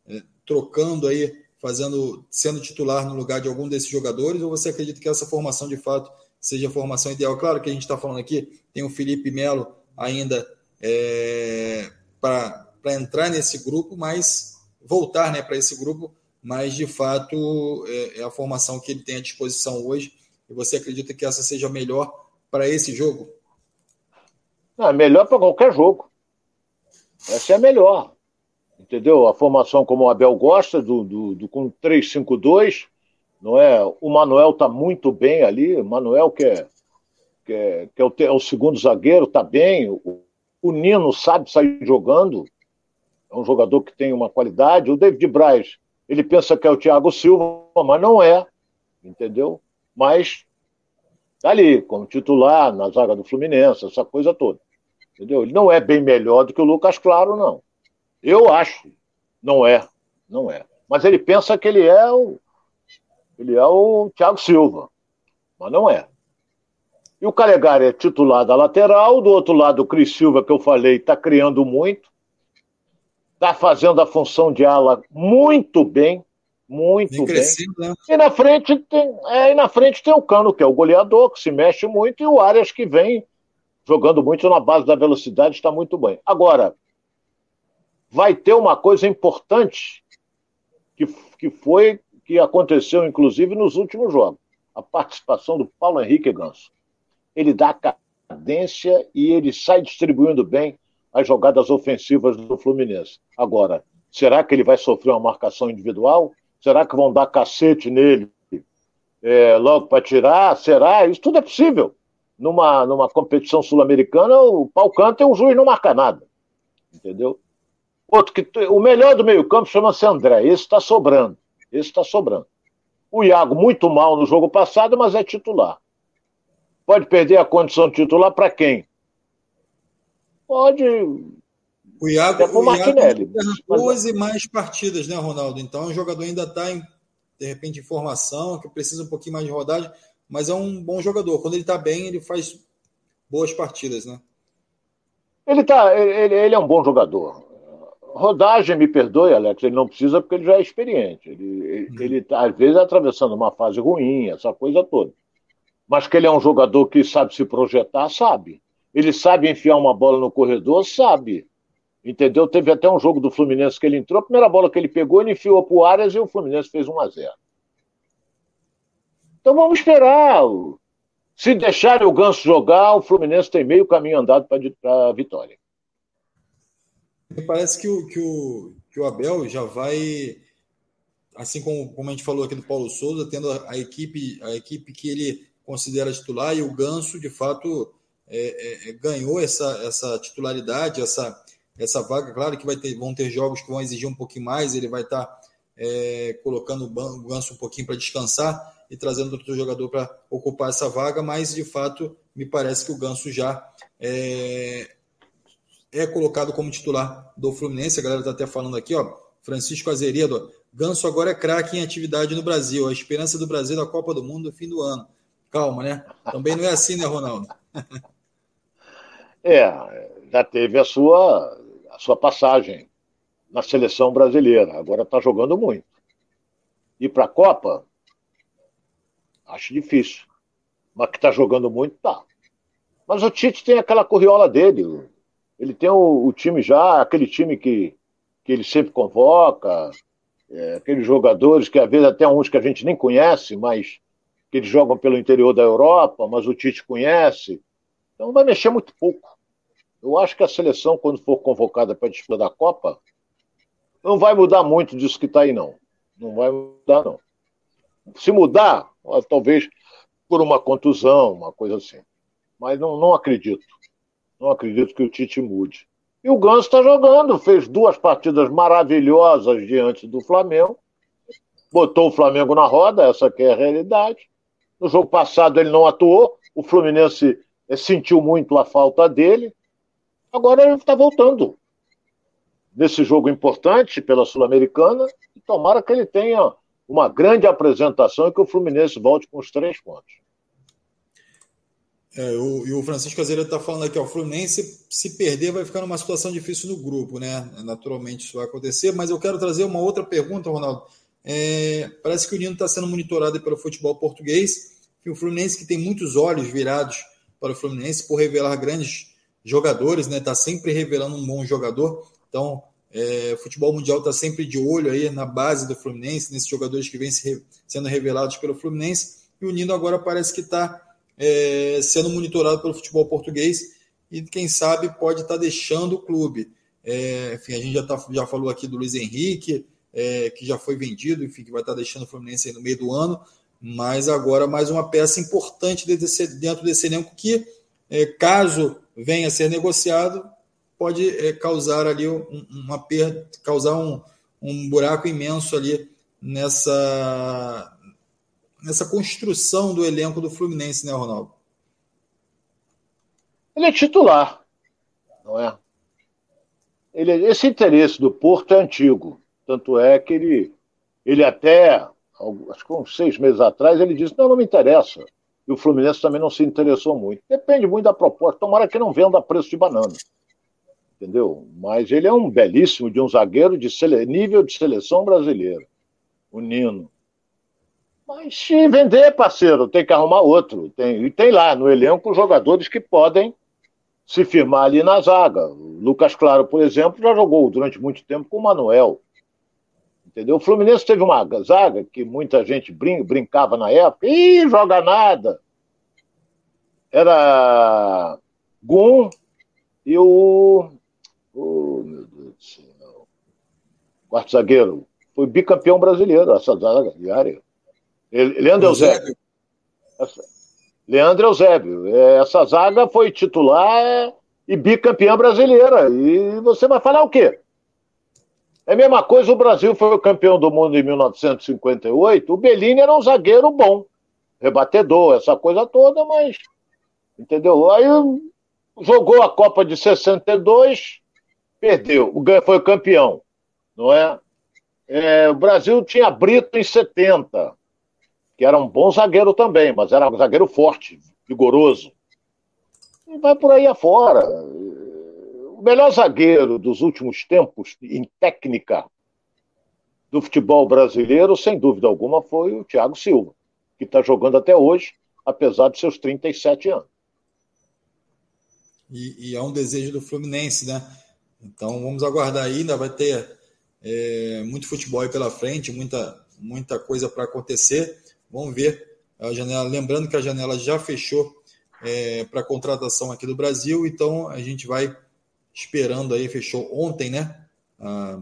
é, trocando aí, fazendo, sendo titular no lugar de algum desses jogadores? Ou você acredita que essa formação de fato seja a formação ideal? Claro que a gente está falando aqui, tem o Felipe Melo ainda é, para entrar nesse grupo, mas voltar né, para esse grupo, mas de fato é, é a formação que ele tem à disposição hoje. E você acredita que essa seja melhor para esse jogo? É melhor para qualquer jogo. Essa é a melhor. Entendeu? A formação como o Abel gosta, do, do, do com 3-5-2, não é? O Manuel está muito bem ali. O Manuel, que é, que é, que é, o, é o, segundo zagueiro, está bem. O, o, Nino sabe sair jogando. É um jogador que tem uma qualidade. O David Braz, ele pensa que é o Thiago Silva, mas não é. Entendeu? Mas Está ali, como titular na zaga do Fluminense, essa coisa toda. Entendeu? Ele não é bem melhor do que o Lucas Claro, não. Eu acho. Não é. Não é. Mas ele pensa que ele é o. Ele é o Thiago Silva. Mas não é. E o Calegari é titular da lateral, do outro lado o Cris Silva, que eu falei, está criando muito. Está fazendo a função de ala muito bem. Muito bem. Né? E na frente tem, é, e na frente tem o Cano, que é o goleador, que se mexe muito, e o Arias que vem jogando muito na base da velocidade, está muito bem. Agora, vai ter uma coisa importante que, que foi que aconteceu, inclusive, nos últimos jogos. A participação do Paulo Henrique Ganso. Ele dá cadência e ele sai distribuindo bem as jogadas ofensivas do Fluminense. Agora, será que ele vai sofrer uma marcação individual? Será que vão dar cacete nele é, logo para tirar? Será? Isso tudo é possível. Numa, numa competição sul-americana, o pau canta e o juiz não marca nada. Entendeu? Outro que, o melhor do meio-campo chama-se André. Esse está sobrando. Esse está sobrando. O Iago, muito mal no jogo passado, mas é titular. Pode perder a condição de titular para quem? Pode o Iago, é o Martinelli. e mais partidas, né, Ronaldo? Então o jogador ainda está de repente, em formação, que precisa um pouquinho mais de rodagem, mas é um bom jogador. Quando ele está bem, ele faz boas partidas, né? Ele, tá, ele, ele é um bom jogador. Rodagem, me perdoe, Alex, ele não precisa porque ele já é experiente. Ele, uhum. ele tá, às vezes, atravessando uma fase ruim, essa coisa toda. Mas que ele é um jogador que sabe se projetar, sabe. Ele sabe enfiar uma bola no corredor, sabe. Entendeu? Teve até um jogo do Fluminense que ele entrou, a primeira bola que ele pegou, ele enfiou para o Arias e o Fluminense fez 1 a 0 Então vamos esperar. Se deixarem o Ganso jogar, o Fluminense tem meio caminho andado para a vitória. Parece que o, que, o, que o Abel já vai, assim como, como a gente falou aqui do Paulo Souza, tendo a, a equipe, a equipe que ele considera titular, e o Ganso, de fato, é, é, ganhou essa, essa titularidade, essa essa vaga. Claro que vai ter, vão ter jogos que vão exigir um pouquinho mais, ele vai estar tá, é, colocando o Ganso um pouquinho para descansar e trazendo outro jogador para ocupar essa vaga, mas de fato me parece que o Ganso já é, é colocado como titular do Fluminense. A galera está até falando aqui, ó. Francisco Azeredo, Ganso agora é craque em atividade no Brasil. A esperança do Brasil na Copa do Mundo no fim do ano. Calma, né? Também não é assim, né, Ronaldo? é, já teve a sua a sua passagem na seleção brasileira. Agora está jogando muito. E para a Copa, Acho difícil. Mas que está jogando muito, tá. Mas o Tite tem aquela corriola dele. Ele tem o, o time já, aquele time que, que ele sempre convoca, é, aqueles jogadores que às vezes até uns que a gente nem conhece, mas que eles jogam pelo interior da Europa, mas o Tite conhece. Então vai mexer muito pouco. Eu acho que a seleção, quando for convocada para disputar da Copa, não vai mudar muito disso que está aí, não. Não vai mudar, não. Se mudar, talvez por uma contusão, uma coisa assim. Mas não, não acredito. Não acredito que o Tite mude. E o Ganso está jogando, fez duas partidas maravilhosas diante do Flamengo, botou o Flamengo na roda, essa que é a realidade. No jogo passado ele não atuou, o Fluminense eh, sentiu muito a falta dele. Agora ele está voltando nesse jogo importante pela Sul-Americana e tomara que ele tenha uma grande apresentação e que o Fluminense volte com os três pontos. É, o, e o Francisco Azevedo está falando aqui, ó, o Fluminense, se perder, vai ficar numa situação difícil no grupo, né? Naturalmente isso vai acontecer, mas eu quero trazer uma outra pergunta, Ronaldo. É, parece que o Nino está sendo monitorado pelo futebol português, que o Fluminense, que tem muitos olhos virados para o Fluminense por revelar grandes jogadores, né? Está sempre revelando um bom jogador. Então, é, o futebol mundial está sempre de olho aí na base do Fluminense, nesses jogadores que vêm se, sendo revelados pelo Fluminense. E o Nino agora parece que está é, sendo monitorado pelo futebol português e, quem sabe, pode estar tá deixando o clube. É, enfim, a gente já, tá, já falou aqui do Luiz Henrique, é, que já foi vendido, enfim, que vai estar tá deixando o Fluminense no meio do ano, mas agora mais uma peça importante dentro desse elenco que, é, caso venha a ser negociado, pode é, causar ali uma perda, causar um, um buraco imenso ali nessa, nessa construção do elenco do Fluminense, né, Ronaldo? Ele é titular, não é? Ele, esse interesse do Porto é antigo. Tanto é que ele, ele até, acho que uns seis meses atrás, ele disse: não, não me interessa. E o Fluminense também não se interessou muito. Depende muito da proposta. Tomara que não venda preço de banana. Entendeu? Mas ele é um belíssimo de um zagueiro de sele... nível de seleção brasileira. O Nino. Mas se vender, parceiro, tem que arrumar outro. Tem, e tem lá no elenco jogadores que podem se firmar ali na zaga. O Lucas Claro, por exemplo, já jogou durante muito tempo com o Manuel. Entendeu? O Fluminense teve uma zaga que muita gente brin brincava na época. Ih, joga nada. Era Gum e o. Oh, meu Deus do céu. Quarto zagueiro. Foi bicampeão brasileiro, essa zaga diária. Leandro Eusébio. Leandro Eusébio. É, essa zaga foi titular e bicampeã brasileira. E você vai falar o quê? É a mesma coisa, o Brasil foi o campeão do mundo em 1958. O Bellini era um zagueiro bom, rebatedor, essa coisa toda, mas. Entendeu? Aí jogou a Copa de 62, perdeu, foi campeão, não é? é o Brasil tinha Brito em 70 que era um bom zagueiro também, mas era um zagueiro forte, vigoroso. E vai por aí afora. Melhor zagueiro dos últimos tempos, em técnica, do futebol brasileiro, sem dúvida alguma, foi o Thiago Silva, que está jogando até hoje, apesar de seus 37 anos. E, e é um desejo do Fluminense, né? Então vamos aguardar ainda, vai ter é, muito futebol aí pela frente, muita, muita coisa para acontecer. Vamos ver a janela. Lembrando que a janela já fechou é, para contratação aqui do Brasil, então a gente vai esperando aí, fechou ontem, né? À,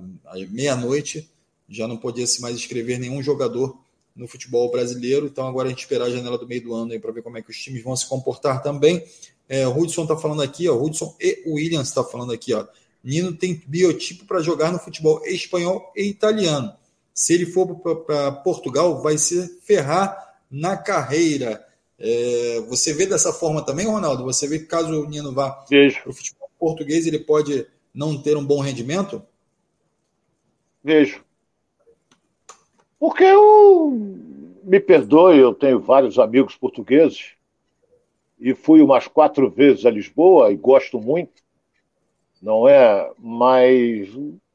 meia-noite, já não podia se mais escrever nenhum jogador no futebol brasileiro, então agora a gente esperar a janela do meio do ano para ver como é que os times vão se comportar também. É, o Hudson está falando aqui, ó, o Hudson e o Williams está falando aqui, ó. Nino tem biotipo para jogar no futebol espanhol e italiano. Se ele for para Portugal, vai se ferrar na carreira. É, você vê dessa forma também, Ronaldo? Você vê que caso o Nino vá para o futebol português, ele pode não ter um bom rendimento? Vejo. Porque eu, me perdoe, eu tenho vários amigos portugueses e fui umas quatro vezes a Lisboa e gosto muito, não é? Mas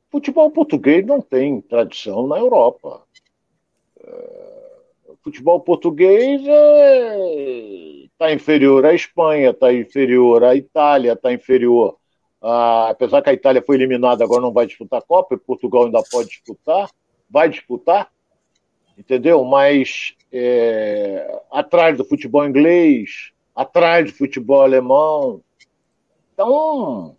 futebol português não tem tradição na Europa. É, futebol português é... Tá inferior à Espanha, está inferior à Itália, está inferior. A... Apesar que a Itália foi eliminada, agora não vai disputar a Copa, e Portugal ainda pode disputar, vai disputar, entendeu? Mas é... atrás do futebol inglês, atrás do futebol alemão. Então,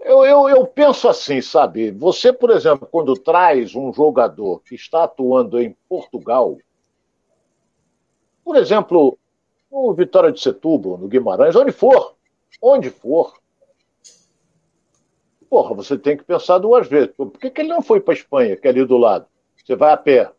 eu, eu, eu penso assim, sabe? Você, por exemplo, quando traz um jogador que está atuando em Portugal, por exemplo, no Vitória de Setúbal, no Guimarães, onde for, onde for, porra, você tem que pensar duas vezes. Por que, que ele não foi para a Espanha, que é ali do lado? Você vai a pé.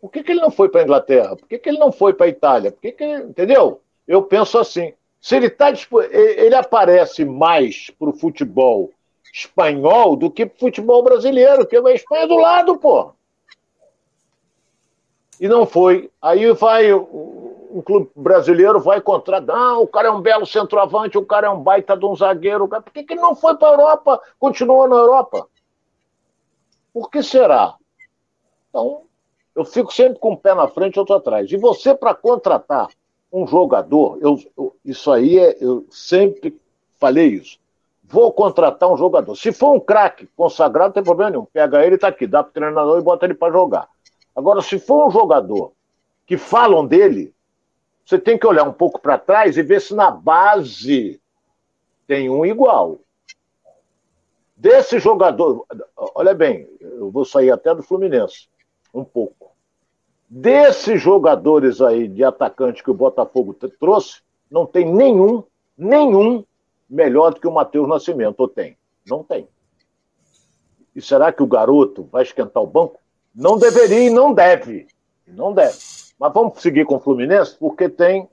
Por que, que ele não foi para a Inglaterra? Por que, que ele não foi para a Itália? Por que que ele... Entendeu? Eu penso assim. Se ele está ele aparece mais para o futebol espanhol do que para o futebol brasileiro, que é a Espanha do lado, pô. E não foi. Aí vai o, clube brasileiro vai contratar. O cara é um belo centroavante, o cara é um baita de um zagueiro. Por que, que não foi para a Europa? Continuou na Europa? Por que será? Então, eu fico sempre com o pé na frente e outro atrás. E você, para contratar um jogador, eu, eu, isso aí é, eu sempre falei isso. Vou contratar um jogador. Se for um craque consagrado, não tem problema nenhum. Pega ele, tá aqui, dá pro treinador e bota ele para jogar. Agora, se for um jogador que falam dele, você tem que olhar um pouco para trás e ver se na base tem um igual. Desse jogador, olha bem, eu vou sair até do Fluminense, um pouco. Desses jogadores aí de atacante que o Botafogo trouxe, não tem nenhum, nenhum melhor do que o Matheus Nascimento, ou tem? Não tem. E será que o garoto vai esquentar o banco? Não deveria e não deve. Não deve. Mas vamos seguir com o Fluminense, porque tem.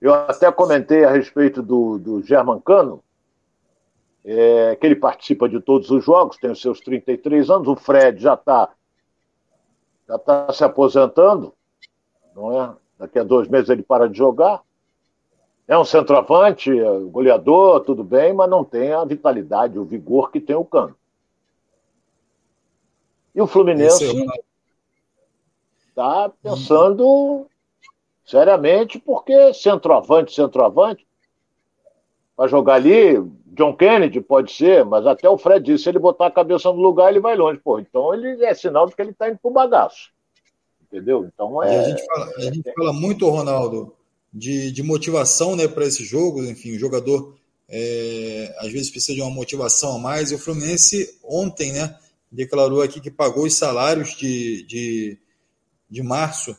Eu até comentei a respeito do, do German Cano, é, que ele participa de todos os jogos, tem os seus 33 anos. O Fred já está já está se aposentando, não é? Daqui a dois meses ele para de jogar. É um centroavante, é goleador, tudo bem, mas não tem a vitalidade, o vigor que tem o Cano. E o Fluminense está pensando seriamente, porque centroavante, centroavante, para jogar ali, John Kennedy pode ser, mas até o Fred disse, se ele botar a cabeça no lugar, ele vai longe. Pô, então ele é sinal de que ele está indo pro bagaço. Entendeu? Então é. a, gente fala, a gente fala muito, Ronaldo, de, de motivação né, para esse jogo. Enfim, o jogador é, às vezes precisa de uma motivação a mais. E o Fluminense ontem né, declarou aqui que pagou os salários de, de, de março,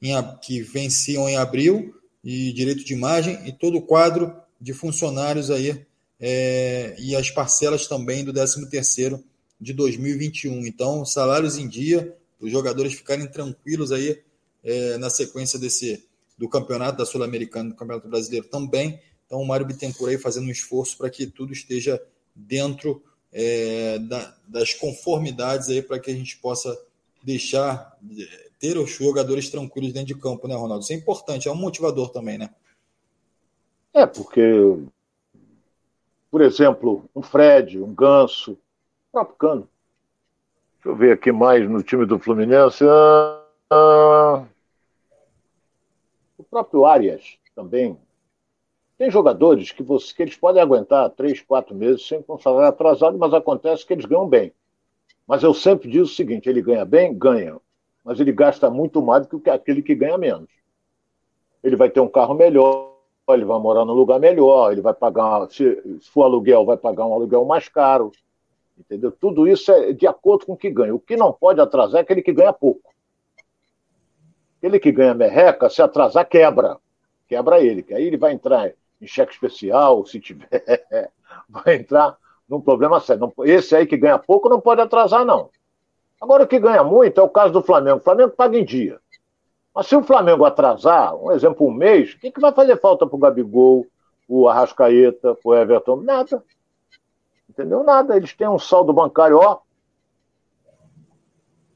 em, que venciam em abril, e direito de imagem, e todo o quadro de funcionários aí é, e as parcelas também do 13º de 2021. Então, salários em dia, os jogadores ficarem tranquilos aí é, na sequência desse do campeonato da Sul-Americana, do Campeonato Brasileiro também. Então, o Mário Bittencourt aí fazendo um esforço para que tudo esteja dentro é, da, das conformidades aí para que a gente possa deixar ter os jogadores tranquilos dentro de campo, né, Ronaldo? Isso é importante, é um motivador também, né? É, porque por exemplo, um Fred, um Ganso, o próprio Cano. Deixa eu ver aqui mais no time do Fluminense. Ah, ah, o próprio Arias também. Tem jogadores que, você, que eles podem aguentar três, quatro meses sem com salário atrasado, mas acontece que eles ganham bem. Mas eu sempre digo o seguinte: ele ganha bem? Ganha. Mas ele gasta muito mais do que aquele que ganha menos. Ele vai ter um carro melhor, ele vai morar num lugar melhor, ele vai pagar, se, for aluguel, vai pagar um aluguel mais caro. Entendeu? Tudo isso é de acordo com o que ganha. O que não pode atrasar é aquele que ganha pouco. Aquele que ganha merreca, se atrasar, quebra. Quebra ele, que aí ele vai entrar em cheque especial, se tiver, vai entrar num problema sério. Esse aí que ganha pouco não pode atrasar, não. Agora, o que ganha muito é o caso do Flamengo. O Flamengo paga em dia. Mas se o Flamengo atrasar, um exemplo, um mês, o que, que vai fazer falta para o Gabigol, o Arrascaeta, o Everton? Nada. Entendeu? Nada. Eles têm um saldo bancário, ó,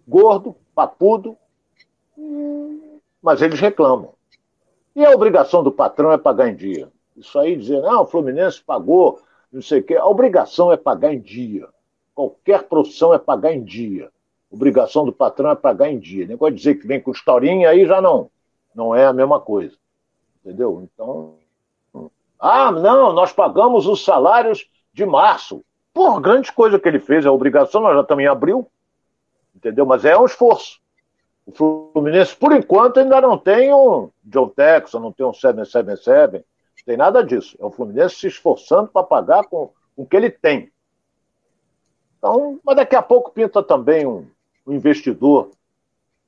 gordo, papudo, mas eles reclamam. E a obrigação do patrão é pagar em dia. Isso aí dizer, não, o Fluminense pagou, não sei o quê. A obrigação é pagar em dia. Qualquer profissão é pagar em dia. Obrigação do patrão é pagar em dia. Nem pode dizer que vem com historinha, aí já não. Não é a mesma coisa. Entendeu? Então. Ah, não, nós pagamos os salários de março. Por grande coisa que ele fez, é obrigação, nós já também abriu. Entendeu? Mas é um esforço. O Fluminense, por enquanto, ainda não tem um John Texas, não tem um 777, tem nada disso. É o Fluminense se esforçando para pagar com, o que ele tem. Então, mas daqui a pouco pinta também um, um investidor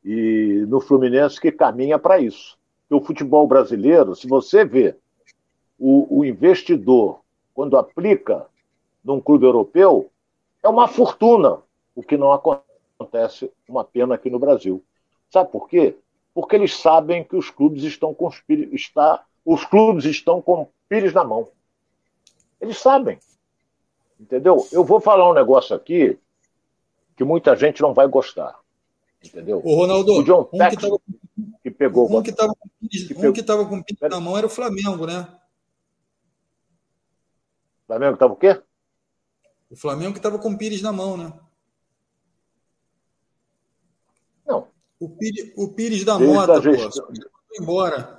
e no Fluminense que caminha para isso. O futebol brasileiro, se você vê o, o investidor quando aplica num clube europeu, é uma fortuna, o que não acontece, uma pena aqui no Brasil. Sabe por quê? Porque eles sabem que os clubes estão pires, está, os clubes estão com pires na mão. Eles sabem. Entendeu? Eu vou falar um negócio aqui que muita gente não vai gostar. Entendeu? O Ronaldo, o John um que, tava, que pegou. Um que estava com, um que tava com pires na mão era o Flamengo, né? O Flamengo estava o quê? O Flamengo que estava com o Pires na mão, né? Não. O Pires, o Pires da Desde Mota, pô. Foi embora.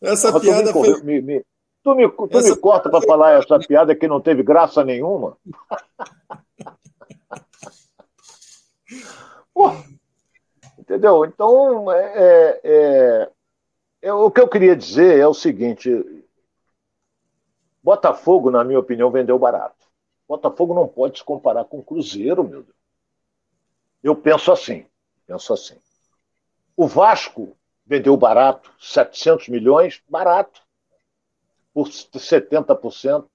Essa piada foi. Me, me, tu me, tu essa... me corta para falar essa piada que não teve graça nenhuma? Pô, entendeu? Então, é, é, é, é, o que eu queria dizer é o seguinte: Botafogo, na minha opinião, vendeu barato. Botafogo não pode se comparar com o Cruzeiro, meu Deus. Eu penso assim, penso assim. O Vasco vendeu barato, 700 milhões, barato, por 70%.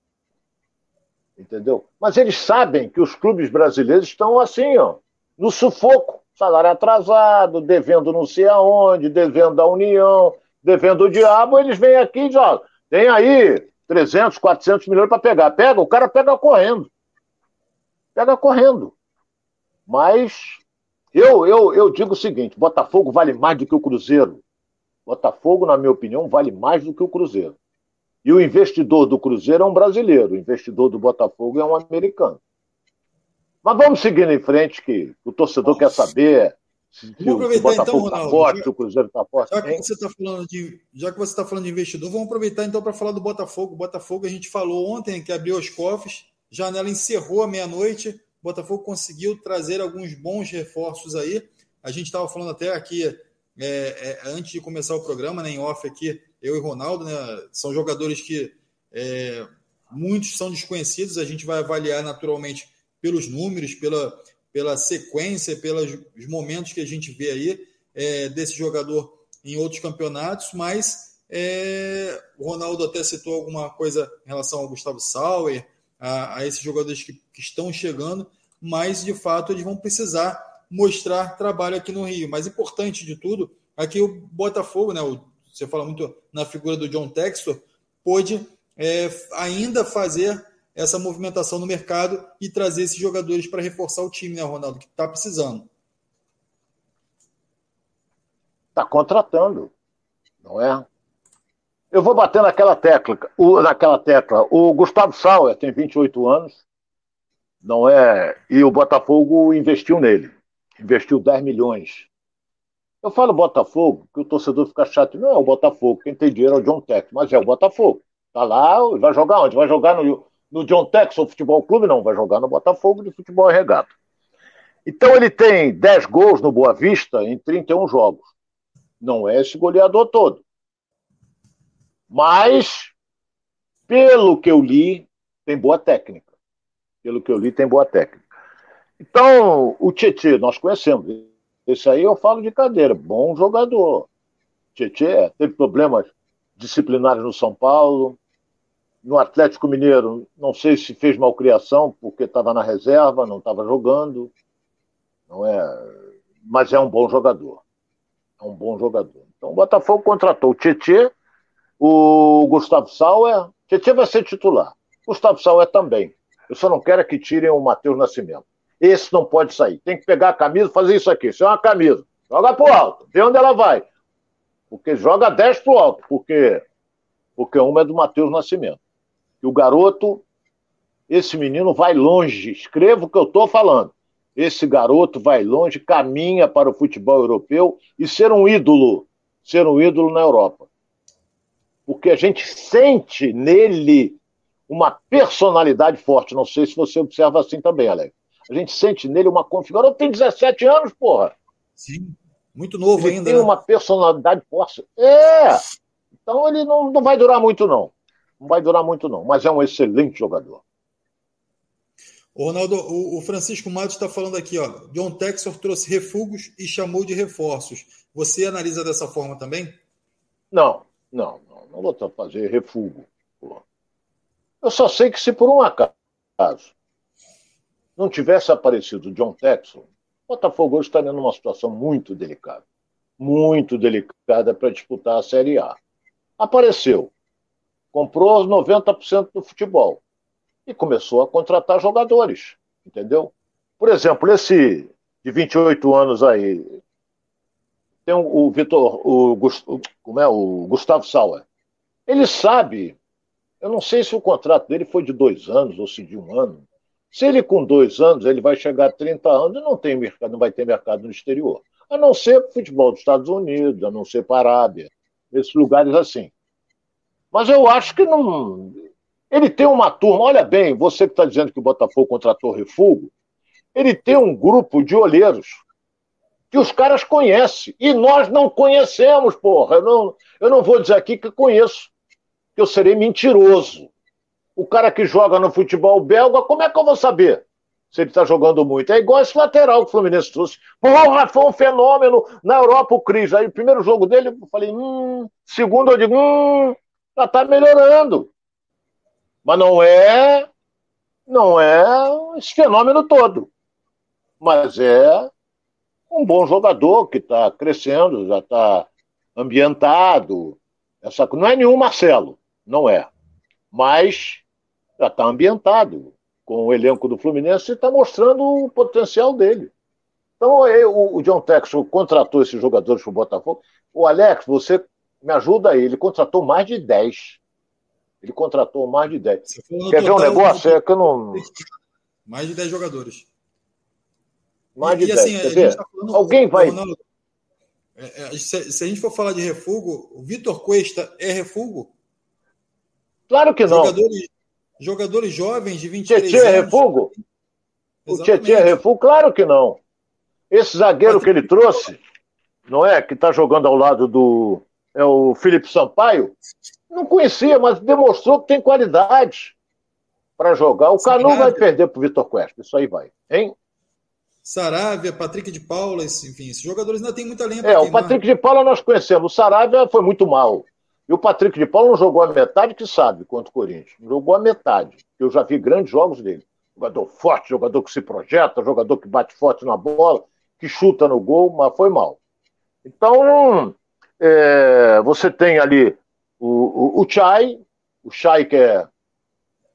Entendeu? Mas eles sabem que os clubes brasileiros estão assim, ó, no sufoco. Salário atrasado, devendo não sei aonde, devendo a União, devendo o diabo, eles vêm aqui e dizem, ó, tem aí 300, 400 milhões para pegar. Pega, o cara pega correndo. Pega correndo. Mas eu, eu, eu digo o seguinte: Botafogo vale mais do que o Cruzeiro. Botafogo, na minha opinião, vale mais do que o Cruzeiro. E o investidor do Cruzeiro é um brasileiro, o investidor do Botafogo é um americano. Mas vamos seguindo em frente, que o torcedor quer saber se, vamos aproveitar, o Botafogo então, tá forte, já, o Cruzeiro está forte. Já que, você está falando de, já que você está falando de investidor, vamos aproveitar então para falar do Botafogo. O Botafogo, a gente falou ontem que abriu os cofres, janela encerrou à meia-noite. Botafogo conseguiu trazer alguns bons reforços aí. A gente estava falando até aqui, é, é, antes de começar o programa, né, em off aqui, eu e Ronaldo, né, são jogadores que é, muitos são desconhecidos, a gente vai avaliar naturalmente pelos números, pela, pela sequência, pelos momentos que a gente vê aí é, desse jogador em outros campeonatos, mas é, o Ronaldo até citou alguma coisa em relação ao Gustavo Sauer, a, a esses jogadores que, que, estão chegando, mas de fato eles vão precisar mostrar trabalho aqui no Rio. Mais importante de tudo, aqui o Botafogo, né, o, você fala muito na figura do John Textor, pôde é, ainda fazer essa movimentação no mercado e trazer esses jogadores para reforçar o time, né, Ronaldo, que está precisando. Está contratando, não é? Eu vou bater naquela tecla, o, naquela tecla. O Gustavo Sauer tem 28 anos, não é? E o Botafogo investiu nele. Investiu 10 milhões. Eu falo Botafogo, que o torcedor fica chato. Não é o Botafogo, quem tem dinheiro é o John Tech, mas é o Botafogo. Tá lá, vai jogar onde? Vai jogar no, no John Texel Futebol Clube, não, vai jogar no Botafogo de futebol regata. Então ele tem 10 gols no Boa Vista em 31 jogos. Não é esse goleador todo. Mas, pelo que eu li, tem boa técnica. Pelo que eu li, tem boa técnica. Então, o Tietê, nós conhecemos. Esse aí eu falo de cadeira. Bom jogador. Tietê teve problemas disciplinares no São Paulo, no Atlético Mineiro, não sei se fez malcriação, porque estava na reserva, não estava jogando. Não é, mas é um bom jogador. É um bom jogador. Então o Botafogo contratou o Tietê, o Gustavo Sauer. Tietê vai ser titular. Gustavo Sauer também. Eu só não quero que tirem o Matheus Nascimento. Esse não pode sair. Tem que pegar a camisa fazer isso aqui. Isso é uma camisa. Joga pro alto. Vê onde ela vai. Porque joga 10 pro alto. Porque, porque uma é do Matheus Nascimento. E o garoto esse menino vai longe. Escreva o que eu estou falando. Esse garoto vai longe, caminha para o futebol europeu e ser um ídolo. Ser um ídolo na Europa. Porque a gente sente nele uma personalidade forte. Não sei se você observa assim também, Alex. A gente sente nele uma configuração. Tem 17 anos, porra. Sim, muito novo ele ainda. Tem né? uma personalidade forte. É! Então ele não, não vai durar muito, não. Não vai durar muito, não. Mas é um excelente jogador. O Ronaldo, o, o Francisco Matos está falando aqui, ó. John Texor trouxe refugos e chamou de reforços. Você analisa dessa forma também? Não, não, não. Não vou fazer refugo. Eu só sei que se por um acaso não tivesse aparecido John Texon, o Botafogo hoje estaria numa situação muito delicada. Muito delicada para disputar a Série A. Apareceu. Comprou 90% do futebol. E começou a contratar jogadores. Entendeu? Por exemplo, esse de 28 anos aí. Tem o Vitor, o, como é? o Gustavo Sauer. Ele sabe eu não sei se o contrato dele foi de dois anos ou se de um ano. Se ele com dois anos ele vai chegar a 30 anos, não tem mercado, não vai ter mercado no exterior. A não ser para o futebol dos Estados Unidos, a não ser para a Arábia, esses lugares assim. Mas eu acho que não. Ele tem uma turma, olha bem, você que está dizendo que o Botafogo contratou refugo, ele tem um grupo de olheiros que os caras conhecem. E nós não conhecemos, porra. Eu não, eu não vou dizer aqui que conheço eu serei mentiroso. O cara que joga no futebol belga, como é que eu vou saber se ele está jogando muito? É igual esse lateral que o Fluminense trouxe. Porra, foi um fenômeno na Europa o Cris. Aí o primeiro jogo dele, eu falei, hum. Segundo, eu digo, hum, já está melhorando. Mas não é, não é esse fenômeno todo. Mas é um bom jogador que está crescendo, já está ambientado. Essa, não é nenhum Marcelo não é. Mas já está ambientado com o elenco do Fluminense e está mostrando o potencial dele. Então, eu, o John Texel contratou esses jogadores para o Botafogo. O Alex, você me ajuda aí, ele contratou mais de 10. Ele contratou mais de 10. Quer ver um negócio? É que eu não. Mais de 10 jogadores. Mais de e, 10. Assim, Quer? Tá falando... Alguém vai. É, é, se, se, a gente for falar de refugo, o Vitor Cuesta é refugo? Claro que não. Jogadores, jogadores jovens de 23 Tietê é refugo? O Tietê é refugo? Claro que não. Esse zagueiro que ele trouxe, não é? Que está jogando ao lado do. É o Felipe Sampaio. Não conhecia, mas demonstrou que tem qualidade para jogar. O Canu vai perder para o Vitor Cuesta. Isso aí vai. Hein? Saravia, Patrick de Paula, enfim, esses jogadores ainda tem muita lenha É, o Patrick de Paula nós conhecemos. O Saravia foi muito mal. E o Patrick de Paulo não jogou a metade que sabe contra o Corinthians. Jogou a metade. Eu já vi grandes jogos dele. Jogador forte, jogador que se projeta, jogador que bate forte na bola, que chuta no gol, mas foi mal. Então, é, você tem ali o, o, o Chay, o Chay que é,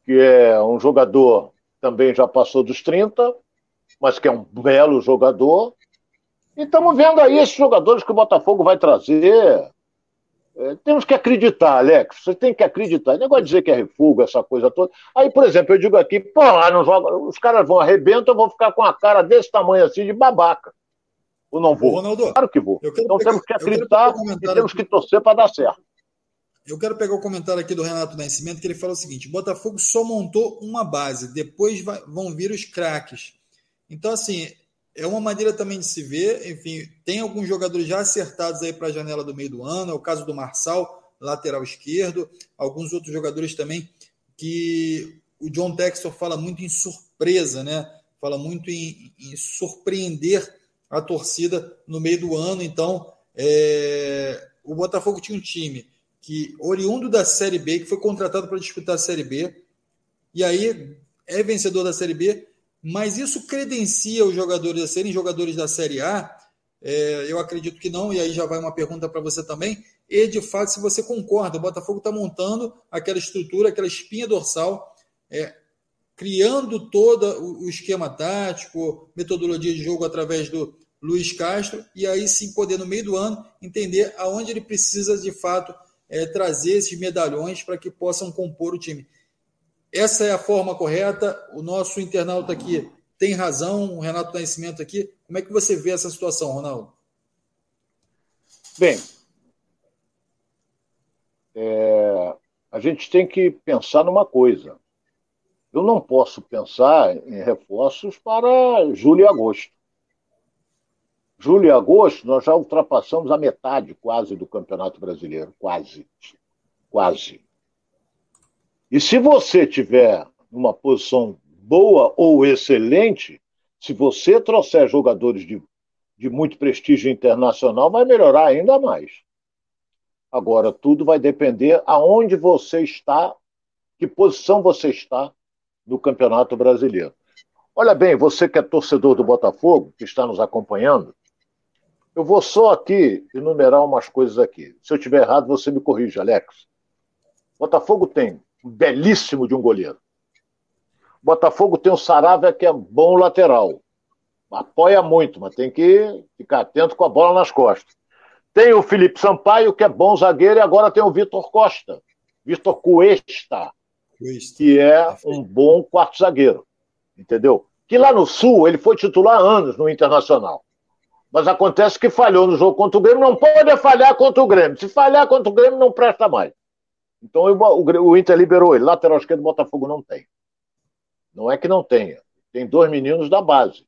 que é um jogador também já passou dos 30, mas que é um belo jogador. E estamos vendo aí esses jogadores que o Botafogo vai trazer. É, temos que acreditar, Alex. Você tem que acreditar. Negócio de dizer que é refugo, essa coisa toda. Aí, por exemplo, eu digo aqui, pô, não joga, os caras vão arrebentar, eu vou ficar com a cara desse tamanho assim de babaca. Ou não vou? Ronaldo, claro que vou. Então pegar, temos que acreditar e temos que torcer para dar certo. Eu quero pegar o comentário aqui do Renato Nascimento, que ele fala o seguinte: Botafogo só montou uma base, depois vai, vão vir os craques. Então, assim, é uma maneira também de se ver. Enfim, tem alguns jogadores já acertados aí para a janela do meio do ano. É o caso do Marçal, lateral esquerdo. Alguns outros jogadores também que o John Textor fala muito em surpresa, né? Fala muito em, em surpreender a torcida no meio do ano. Então, é... o Botafogo tinha um time que, oriundo da Série B, que foi contratado para disputar a Série B, e aí é vencedor da Série B, mas isso credencia os jogadores a serem jogadores da Série A? É, eu acredito que não, e aí já vai uma pergunta para você também. E de fato, se você concorda, o Botafogo está montando aquela estrutura, aquela espinha dorsal, é, criando todo o esquema tático, metodologia de jogo através do Luiz Castro, e aí sim poder, no meio do ano, entender aonde ele precisa de fato é, trazer esses medalhões para que possam compor o time essa é a forma correta? O nosso internauta aqui tem razão, o Renato Nascimento aqui. Como é que você vê essa situação, Ronaldo? Bem, é, a gente tem que pensar numa coisa. Eu não posso pensar em reforços para julho e agosto. Julho e agosto, nós já ultrapassamos a metade quase do Campeonato Brasileiro. Quase. Quase. E se você tiver numa posição boa ou excelente, se você trouxer jogadores de, de muito prestígio internacional, vai melhorar ainda mais. Agora, tudo vai depender aonde você está, que posição você está no Campeonato Brasileiro. Olha bem, você que é torcedor do Botafogo, que está nos acompanhando, eu vou só aqui enumerar umas coisas aqui. Se eu estiver errado, você me corrige, Alex. Botafogo tem belíssimo de um goleiro. Botafogo tem o Saravia, que é bom lateral. Apoia muito, mas tem que ficar atento com a bola nas costas. Tem o Felipe Sampaio, que é bom zagueiro, e agora tem o Vitor Costa. Vitor Cuesta, que é um bom quarto zagueiro. Entendeu? Que lá no Sul ele foi titular há anos no Internacional. Mas acontece que falhou no jogo contra o Grêmio, não pode falhar contra o Grêmio. Se falhar contra o Grêmio, não presta mais. Então o, Inter liberou ele. Lateral esquerdo do Botafogo não tem. Não é que não tenha. Tem dois meninos da base.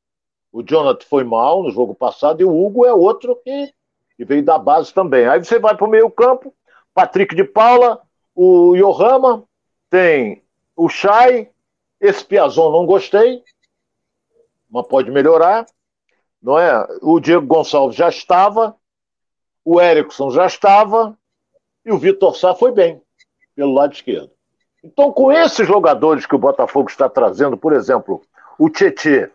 O Jonathan foi mal no jogo passado e o Hugo é outro que, que veio da base também. Aí você vai para o meio-campo, Patrick de Paula, o Yohama, tem o Chay, esse Piazon não gostei, mas pode melhorar. Não é? O Diego Gonçalves já estava, o Erickson já estava, e o Vitor Sá foi bem, pelo lado esquerdo. Então, com esses jogadores que o Botafogo está trazendo, por exemplo, o Tietê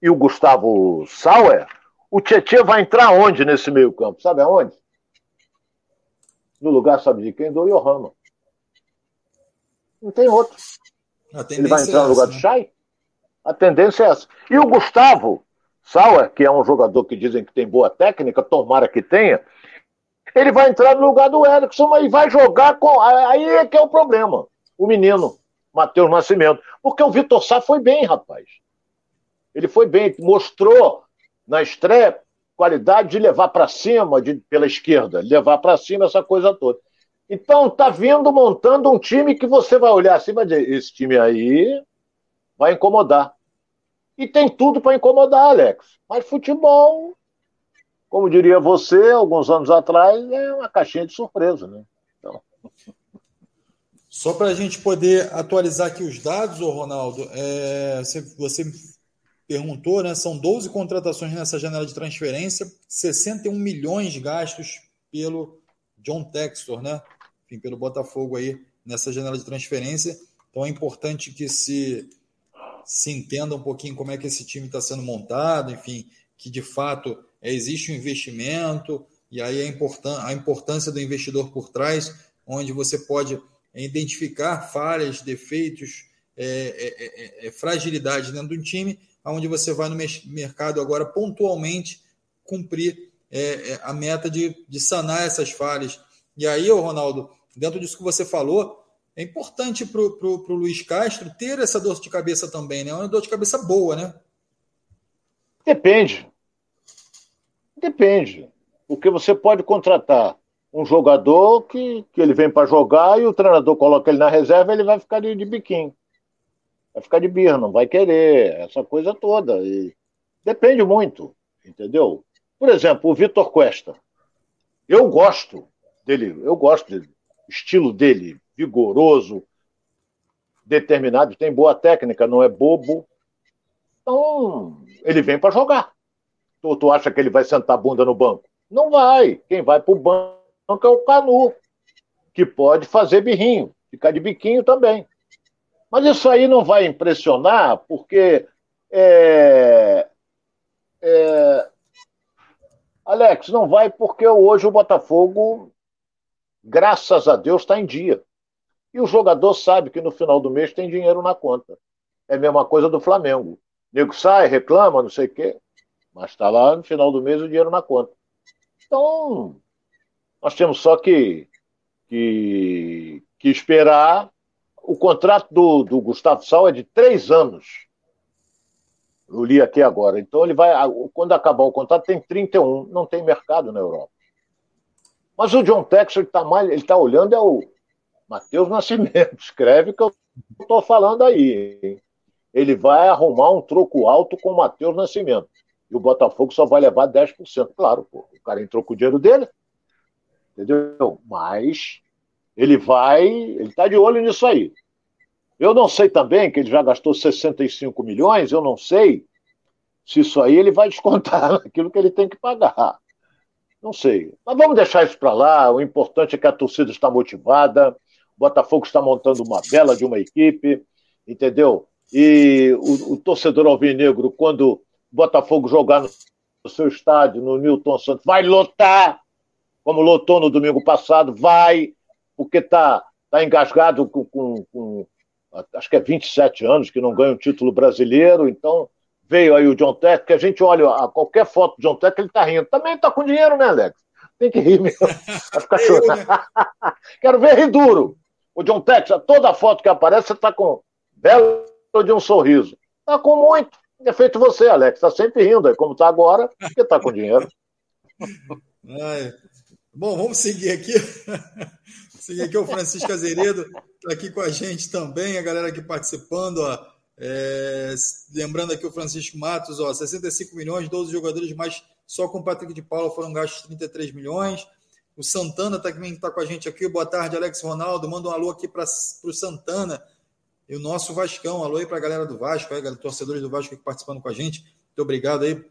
e o Gustavo Sauer, o Tietê vai entrar onde nesse meio-campo? Sabe aonde? No lugar, sabe de quem? Do Yohama. Não tem outro. Ele vai entrar é no lugar do né? Chay? A tendência é essa. E o Gustavo Sauer, que é um jogador que dizem que tem boa técnica, tomara que tenha, ele vai entrar no lugar do Erickson e vai jogar com. Aí é que é o problema o menino, Matheus Nascimento. Porque o Vitor Sá foi bem, rapaz. Ele foi bem, mostrou na estreia qualidade de levar para cima, de, pela esquerda, levar para cima essa coisa toda. Então, tá vindo montando um time que você vai olhar assim vai dizer: esse time aí vai incomodar. E tem tudo para incomodar, Alex. Mas futebol, como diria você, alguns anos atrás, é uma caixinha de surpresa, né? Então... Só para a gente poder atualizar aqui os dados, ô Ronaldo, é, você, você perguntou, né? São 12 contratações nessa janela de transferência, 61 milhões gastos pelo John Textor, né? Enfim, pelo Botafogo aí nessa janela de transferência. Então é importante que se, se entenda um pouquinho como é que esse time está sendo montado, enfim, que de fato é, existe um investimento, e aí a, importan a importância do investidor por trás, onde você pode é identificar falhas, defeitos, é, é, é, é fragilidades dentro de um time, onde você vai no mercado agora pontualmente cumprir é, a meta de, de sanar essas falhas. E aí, Ronaldo, dentro disso que você falou, é importante para o Luiz Castro ter essa dor de cabeça também, né? É uma dor de cabeça boa, né? Depende. Depende. Porque você pode contratar um jogador que, que ele vem para jogar e o treinador coloca ele na reserva, ele vai ficar de, de biquinho. Vai ficar de birra, não vai querer, essa coisa toda. E depende muito, entendeu? Por exemplo, o Vitor Cuesta. Eu gosto dele, eu gosto dele. Estilo dele, vigoroso, determinado, tem boa técnica, não é bobo. Então, ele vem para jogar. Tu, tu acha que ele vai sentar a bunda no banco? Não vai. Quem vai para o banco é o Canu, que pode fazer birrinho, ficar de biquinho também. Mas isso aí não vai impressionar, porque é, é, Alex, não vai porque hoje o Botafogo, graças a Deus, está em dia. E o jogador sabe que no final do mês tem dinheiro na conta. É a mesma coisa do Flamengo. Nego sai, reclama, não sei o quê, mas está lá no final do mês o dinheiro na conta. Então, nós temos só que, que, que esperar o contrato do, do Gustavo Sal é de três anos. Eu li aqui agora. Então ele vai. Quando acabar o contrato, tem 31. Não tem mercado na Europa. Mas o John Texas ele está mais, ele está olhando é o Matheus Nascimento. Escreve que eu estou falando aí. Hein? Ele vai arrumar um troco alto com o Matheus Nascimento. E o Botafogo só vai levar 10%. Claro, pô, o cara entrou com o dinheiro dele. Entendeu? Mas ele vai, ele está de olho nisso aí. Eu não sei também que ele já gastou 65 milhões, eu não sei se isso aí ele vai descontar naquilo que ele tem que pagar. Não sei. Mas vamos deixar isso para lá. O importante é que a torcida está motivada. O Botafogo está montando uma bela de uma equipe, entendeu? E o, o torcedor alvinegro, quando o Botafogo jogar no, no seu estádio, no Newton Santos, vai lotar, como lotou no domingo passado, vai, porque está tá engasgado com, com, com, acho que é 27 anos que não ganha um título brasileiro, então veio aí o John Tech, que a gente olha a qualquer foto do John Tech, ele tá rindo. Também tá com dinheiro, né, Alex? Tem que rir mesmo. Vai ficar chorando. Quero ver rir duro. O John Tech, toda foto que aparece, você tá com belo de um sorriso. Tá com muito. É feito você, Alex. Tá sempre rindo, aí como tá agora, porque tá com dinheiro. Ai. Bom, vamos seguir aqui. seguir aqui o Francisco Azeredo, tá aqui com a gente também, a galera aqui participando, ó. É, lembrando aqui o Francisco Matos, ó, 65 milhões, 12 jogadores, mas só com o Patrick de Paula foram gastos 33 milhões. O Santana também está com a gente aqui. Boa tarde, Alex Ronaldo. Manda um alô aqui para o Santana e o nosso Vascão. Alô aí para a galera do Vasco, aí, torcedores do Vasco aqui participando com a gente. Muito obrigado aí.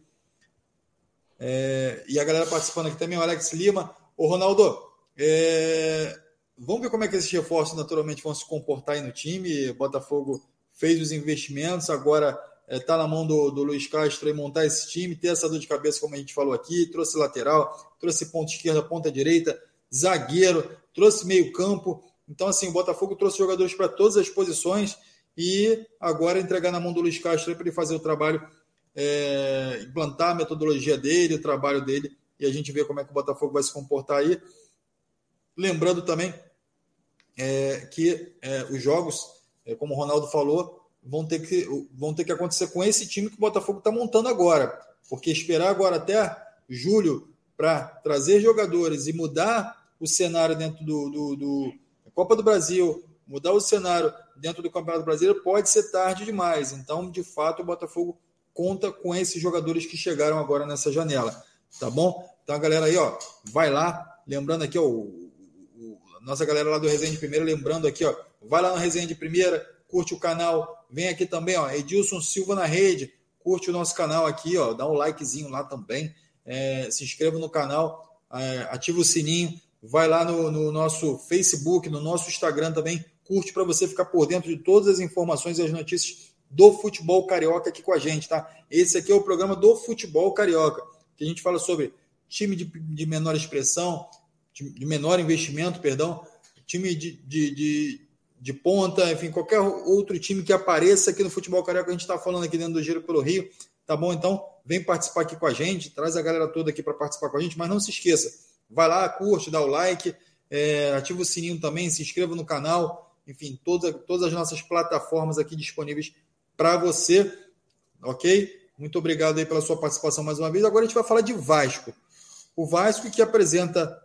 É, e a galera participando aqui também, o Alex Lima. Ô, Ronaldo, é, vamos ver como é que esses reforços naturalmente vão se comportar aí no time. Botafogo fez os investimentos, agora está é, na mão do, do Luiz Castro montar esse time, ter essa dor de cabeça, como a gente falou aqui, trouxe lateral, trouxe ponta esquerda, ponta direita, zagueiro, trouxe meio-campo. Então, assim, o Botafogo trouxe jogadores para todas as posições e agora entregar na mão do Luiz Castro para ele fazer o trabalho, é, implantar a metodologia dele, o trabalho dele, e a gente vê como é que o Botafogo vai se comportar aí. Lembrando também é, que é, os jogos é, como o Ronaldo falou, vão ter, que, vão ter que acontecer com esse time que o Botafogo está montando agora. Porque esperar agora até julho para trazer jogadores e mudar o cenário dentro do, do, do Copa do Brasil, mudar o cenário dentro do Campeonato Brasileiro pode ser tarde demais. Então, de fato, o Botafogo conta com esses jogadores que chegaram agora nessa janela. Tá bom? Então, a galera aí, ó, vai lá. Lembrando aqui, ó, o, o, nossa galera lá do Resende Primeiro, lembrando aqui, ó, vai lá no Resenha de Primeira, curte o canal, vem aqui também, ó, Edilson Silva na rede, curte o nosso canal aqui, ó, dá um likezinho lá também, é, se inscreva no canal, é, ativa o sininho, vai lá no, no, nosso Facebook, no nosso Instagram também, curte para você ficar por dentro de todas as informações e as notícias do futebol carioca aqui com a gente, tá? Esse aqui é o programa do futebol carioca, que a gente fala sobre time de, de menor expressão, de menor investimento, perdão, time de, de, de de ponta, enfim, qualquer outro time que apareça aqui no futebol carioca, a gente está falando aqui dentro do Giro pelo Rio, tá bom? Então, vem participar aqui com a gente, traz a galera toda aqui para participar com a gente, mas não se esqueça, vai lá, curte, dá o like, é, ativa o sininho também, se inscreva no canal, enfim, toda, todas as nossas plataformas aqui disponíveis para você, ok? Muito obrigado aí pela sua participação mais uma vez. Agora a gente vai falar de Vasco. O Vasco que apresenta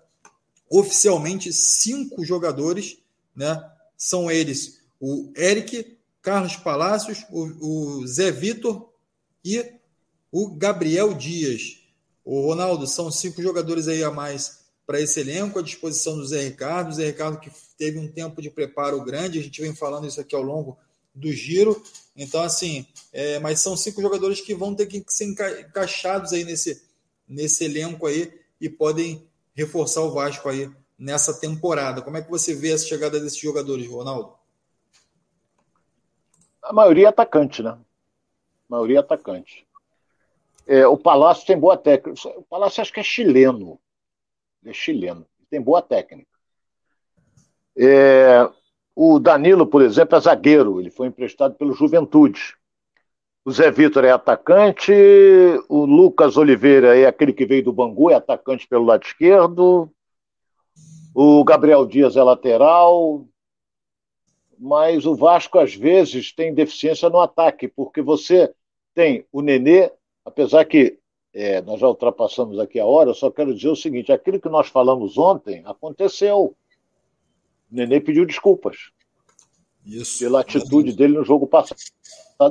oficialmente cinco jogadores, né? são eles o Eric, Carlos Palácios, o, o Zé Vitor e o Gabriel Dias. O Ronaldo, são cinco jogadores aí a mais para esse elenco, à disposição do Zé Ricardo. Zé Ricardo que teve um tempo de preparo grande, a gente vem falando isso aqui ao longo do giro. Então, assim, é, mas são cinco jogadores que vão ter que ser encaixados aí nesse, nesse elenco aí e podem reforçar o Vasco aí nessa temporada. Como é que você vê a chegada desses jogadores, Ronaldo? A maioria é atacante, né? A maioria é atacante. É, o Palácio tem boa técnica. O Palácio acho que é chileno. é chileno. Tem boa técnica. É, o Danilo, por exemplo, é zagueiro. Ele foi emprestado pelo Juventude. O Zé Vitor é atacante. O Lucas Oliveira é aquele que veio do Bangu, é atacante pelo lado esquerdo. O Gabriel Dias é lateral. mas o Vasco às vezes tem deficiência no ataque, porque você tem o Nenê, apesar que é, nós já ultrapassamos aqui a hora, eu só quero dizer o seguinte: aquilo que nós falamos ontem aconteceu. O Nenê pediu desculpas Isso, pela atitude dele no jogo passado.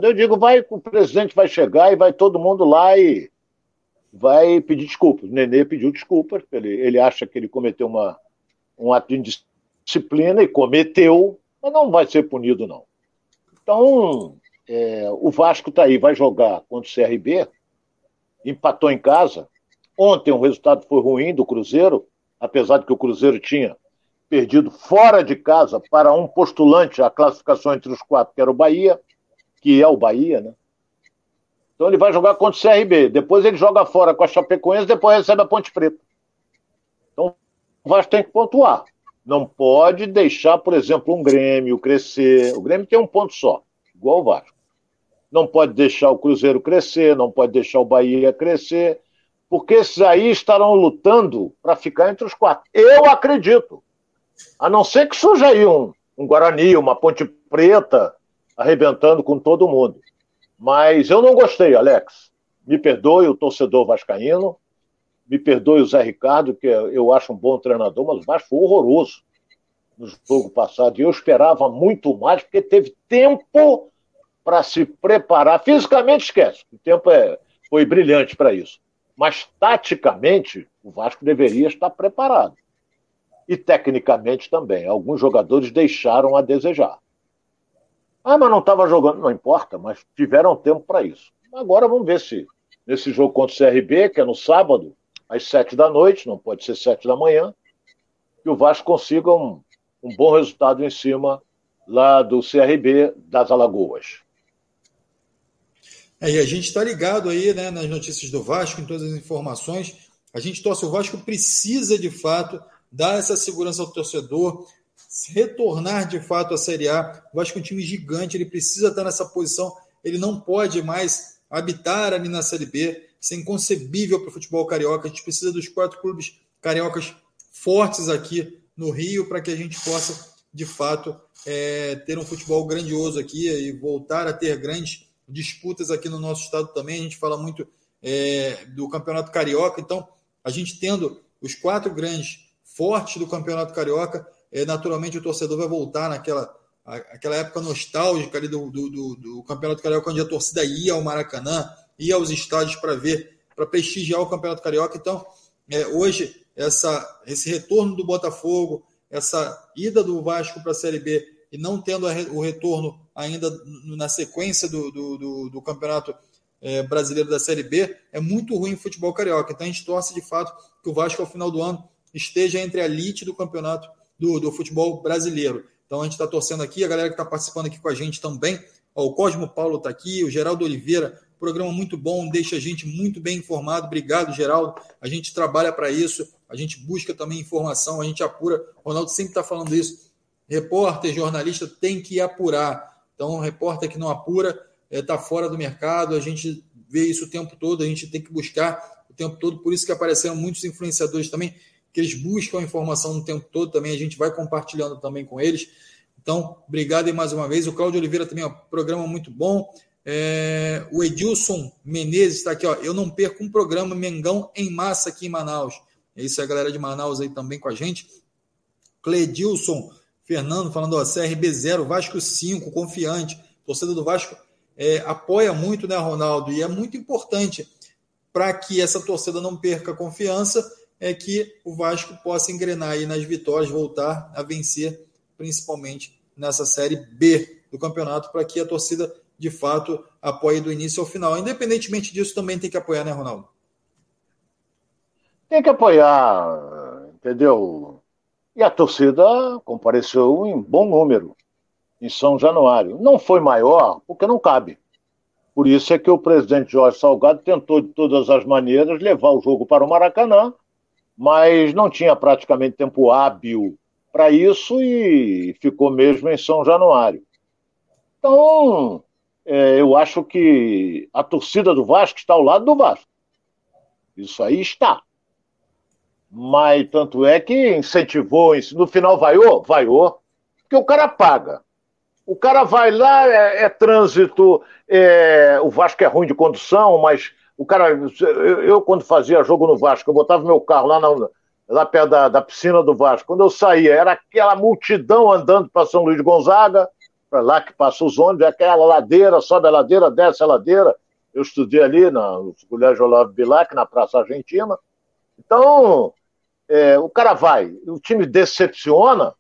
Eu digo, vai, o presidente vai chegar e vai todo mundo lá e vai pedir desculpas. O Nenê pediu desculpas, ele, ele acha que ele cometeu uma, um ato de indisciplina e cometeu, mas não vai ser punido, não. Então, é, o Vasco está aí, vai jogar contra o CRB, empatou em casa. Ontem o resultado foi ruim do Cruzeiro, apesar de que o Cruzeiro tinha perdido fora de casa para um postulante à classificação entre os quatro, que era o Bahia, que é o Bahia, né? Então ele vai jogar contra o CRB, depois ele joga fora com a Chapecoense, depois recebe a Ponte Preta. Então o Vasco tem que pontuar. Não pode deixar, por exemplo, um Grêmio crescer. O Grêmio tem um ponto só, igual o Vasco não pode deixar o Cruzeiro crescer, não pode deixar o Bahia crescer, porque esses aí estarão lutando para ficar entre os quatro. Eu acredito. A não ser que surja aí um, um Guarani, uma Ponte Preta, arrebentando com todo mundo. Mas eu não gostei, Alex. Me perdoe o torcedor vascaíno, me perdoe o Zé Ricardo, que eu acho um bom treinador, mas o Vasco foi horroroso no jogo passado. E eu esperava muito mais, porque teve tempo para se preparar. Fisicamente, esquece. O tempo é, foi brilhante para isso. Mas, taticamente, o Vasco deveria estar preparado. E, tecnicamente, também. Alguns jogadores deixaram a desejar. Ah, mas não estava jogando. Não importa, mas tiveram tempo para isso. Agora vamos ver se nesse jogo contra o CRB, que é no sábado, às sete da noite, não pode ser sete da manhã, que o Vasco consiga um, um bom resultado em cima lá do CRB das Alagoas. É, e a gente está ligado aí né, nas notícias do Vasco, em todas as informações. A gente torce, o Vasco precisa de fato dar essa segurança ao torcedor, retornar de fato à Série A. O Vasco é um time gigante, ele precisa estar nessa posição, ele não pode mais habitar ali na Série B. Isso é inconcebível para o futebol carioca. A gente precisa dos quatro clubes cariocas fortes aqui no Rio para que a gente possa, de fato, é, ter um futebol grandioso aqui e voltar a ter grandes disputas aqui no nosso estado também. A gente fala muito é, do Campeonato Carioca, então a gente tendo os quatro grandes fortes do Campeonato Carioca, é, naturalmente o torcedor vai voltar naquela aquela época nostálgica ali do, do, do, do Campeonato Carioca, onde a torcida ia ao Maracanã, ia aos estádios para ver, para prestigiar o Campeonato Carioca. Então, é, hoje, essa, esse retorno do Botafogo, essa ida do Vasco para a Série B e não tendo o retorno ainda na sequência do, do, do, do Campeonato é, Brasileiro da Série B, é muito ruim o futebol carioca. Então a gente torce de fato que o Vasco ao final do ano esteja entre a elite do campeonato do, do futebol brasileiro. Então a gente está torcendo aqui, a galera que está participando aqui com a gente também. Ó, o Cosmo Paulo está aqui, o Geraldo Oliveira, programa muito bom, deixa a gente muito bem informado. Obrigado, Geraldo. A gente trabalha para isso, a gente busca também informação, a gente apura. O Ronaldo sempre está falando isso repórter, jornalista tem que apurar. Então, o repórter que não apura está é, fora do mercado, a gente vê isso o tempo todo, a gente tem que buscar o tempo todo, por isso que apareceram muitos influenciadores também, que eles buscam a informação o tempo todo também, a gente vai compartilhando também com eles. Então, obrigado aí mais uma vez. O Cláudio Oliveira também, ó, programa muito bom. É, o Edilson Menezes está aqui, ó. Eu não perco um programa Mengão em massa aqui em Manaus. É isso, a galera de Manaus aí também com a gente. Cledilson Fernando falando, ó, CRB 0, Vasco 5, confiante. Torcedor do Vasco é, apoia muito, né, Ronaldo? E é muito importante para que essa torcida não perca confiança, é que o Vasco possa engrenar aí nas vitórias, voltar a vencer, principalmente nessa Série B do campeonato, para que a torcida de fato apoie do início ao final. Independentemente disso, também tem que apoiar, né, Ronaldo? Tem que apoiar, entendeu? E a torcida compareceu em bom número em São Januário. Não foi maior, porque não cabe. Por isso é que o presidente Jorge Salgado tentou, de todas as maneiras, levar o jogo para o Maracanã, mas não tinha praticamente tempo hábil para isso e ficou mesmo em São Januário. Então, é, eu acho que a torcida do Vasco está ao lado do Vasco. Isso aí está. Mas tanto é que incentivou, no final vaiou? Vaiou, porque o cara paga. O cara vai lá, é, é trânsito, é, o Vasco é ruim de condução, mas o cara. Eu, eu, quando fazia jogo no Vasco, eu botava meu carro lá, na, lá perto da, da piscina do Vasco. Quando eu saía, era aquela multidão andando para São Luís de Gonzaga, para lá que passa os ônibus, é aquela ladeira, sobe a ladeira, desce a ladeira. Eu estudei ali no Colégio Olavo Bilac, na Praça Argentina. Então, é, o cara vai, o time decepciona,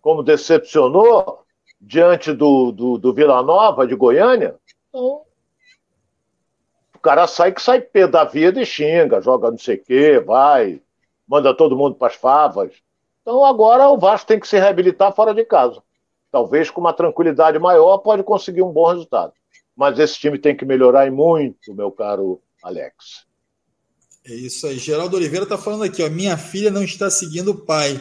como decepcionou diante do, do, do Vila Nova de Goiânia. Então, o cara sai que sai pé da vida e xinga, joga não sei o quê, vai, manda todo mundo para as favas. Então agora o Vasco tem que se reabilitar fora de casa. Talvez com uma tranquilidade maior pode conseguir um bom resultado. Mas esse time tem que melhorar e muito, meu caro Alex. É isso aí. Geraldo Oliveira está falando aqui, ó. Minha filha não está seguindo o pai.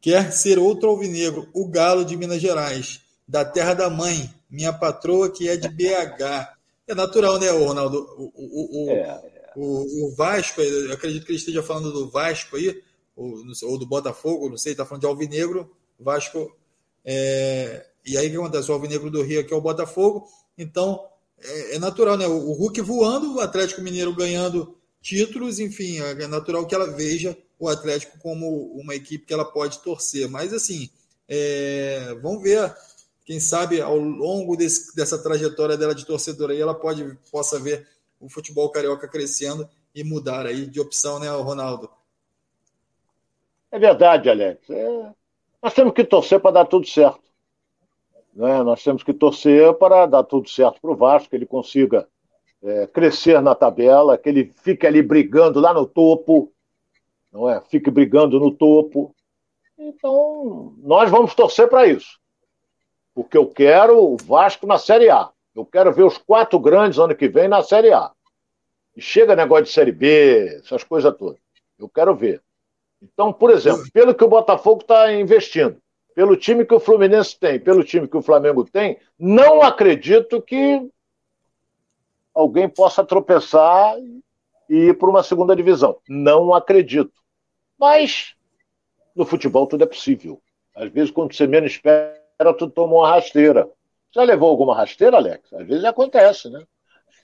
Quer ser outro alvinegro, o Galo de Minas Gerais, da terra da mãe, minha patroa que é de BH. É natural, né, Ronaldo? O, o, o, é, é. o, o Vasco, acredito que ele esteja falando do Vasco aí, ou, ou do Botafogo, não sei, está falando de alvinegro, Vasco. É, e aí o que acontece? O alvinegro do Rio aqui é o Botafogo, então é, é natural, né? O Hulk voando, o Atlético Mineiro ganhando títulos, enfim, é natural que ela veja o Atlético como uma equipe que ela pode torcer. Mas, assim, é, vamos ver. Quem sabe ao longo desse, dessa trajetória dela de torcedora aí, ela pode, possa ver o futebol carioca crescendo e mudar aí de opção, né, Ronaldo? É verdade, Alex. É... Nós temos que torcer para dar tudo certo. Né? Nós temos que torcer para dar tudo certo para o Vasco, que ele consiga é, crescer na tabela, que ele fique ali brigando lá no topo, não é? Fique brigando no topo. Então, nós vamos torcer para isso. Porque eu quero o Vasco na Série A. Eu quero ver os quatro grandes ano que vem na Série A. E chega negócio de Série B, essas coisas todas. Eu quero ver. Então, por exemplo, pelo que o Botafogo está investindo, pelo time que o Fluminense tem, pelo time que o Flamengo tem, não acredito que alguém possa tropeçar e ir para uma segunda divisão. Não acredito. Mas no futebol tudo é possível. Às vezes, quando você menos espera, tu toma uma rasteira. Já levou alguma rasteira, Alex? Às vezes acontece, né?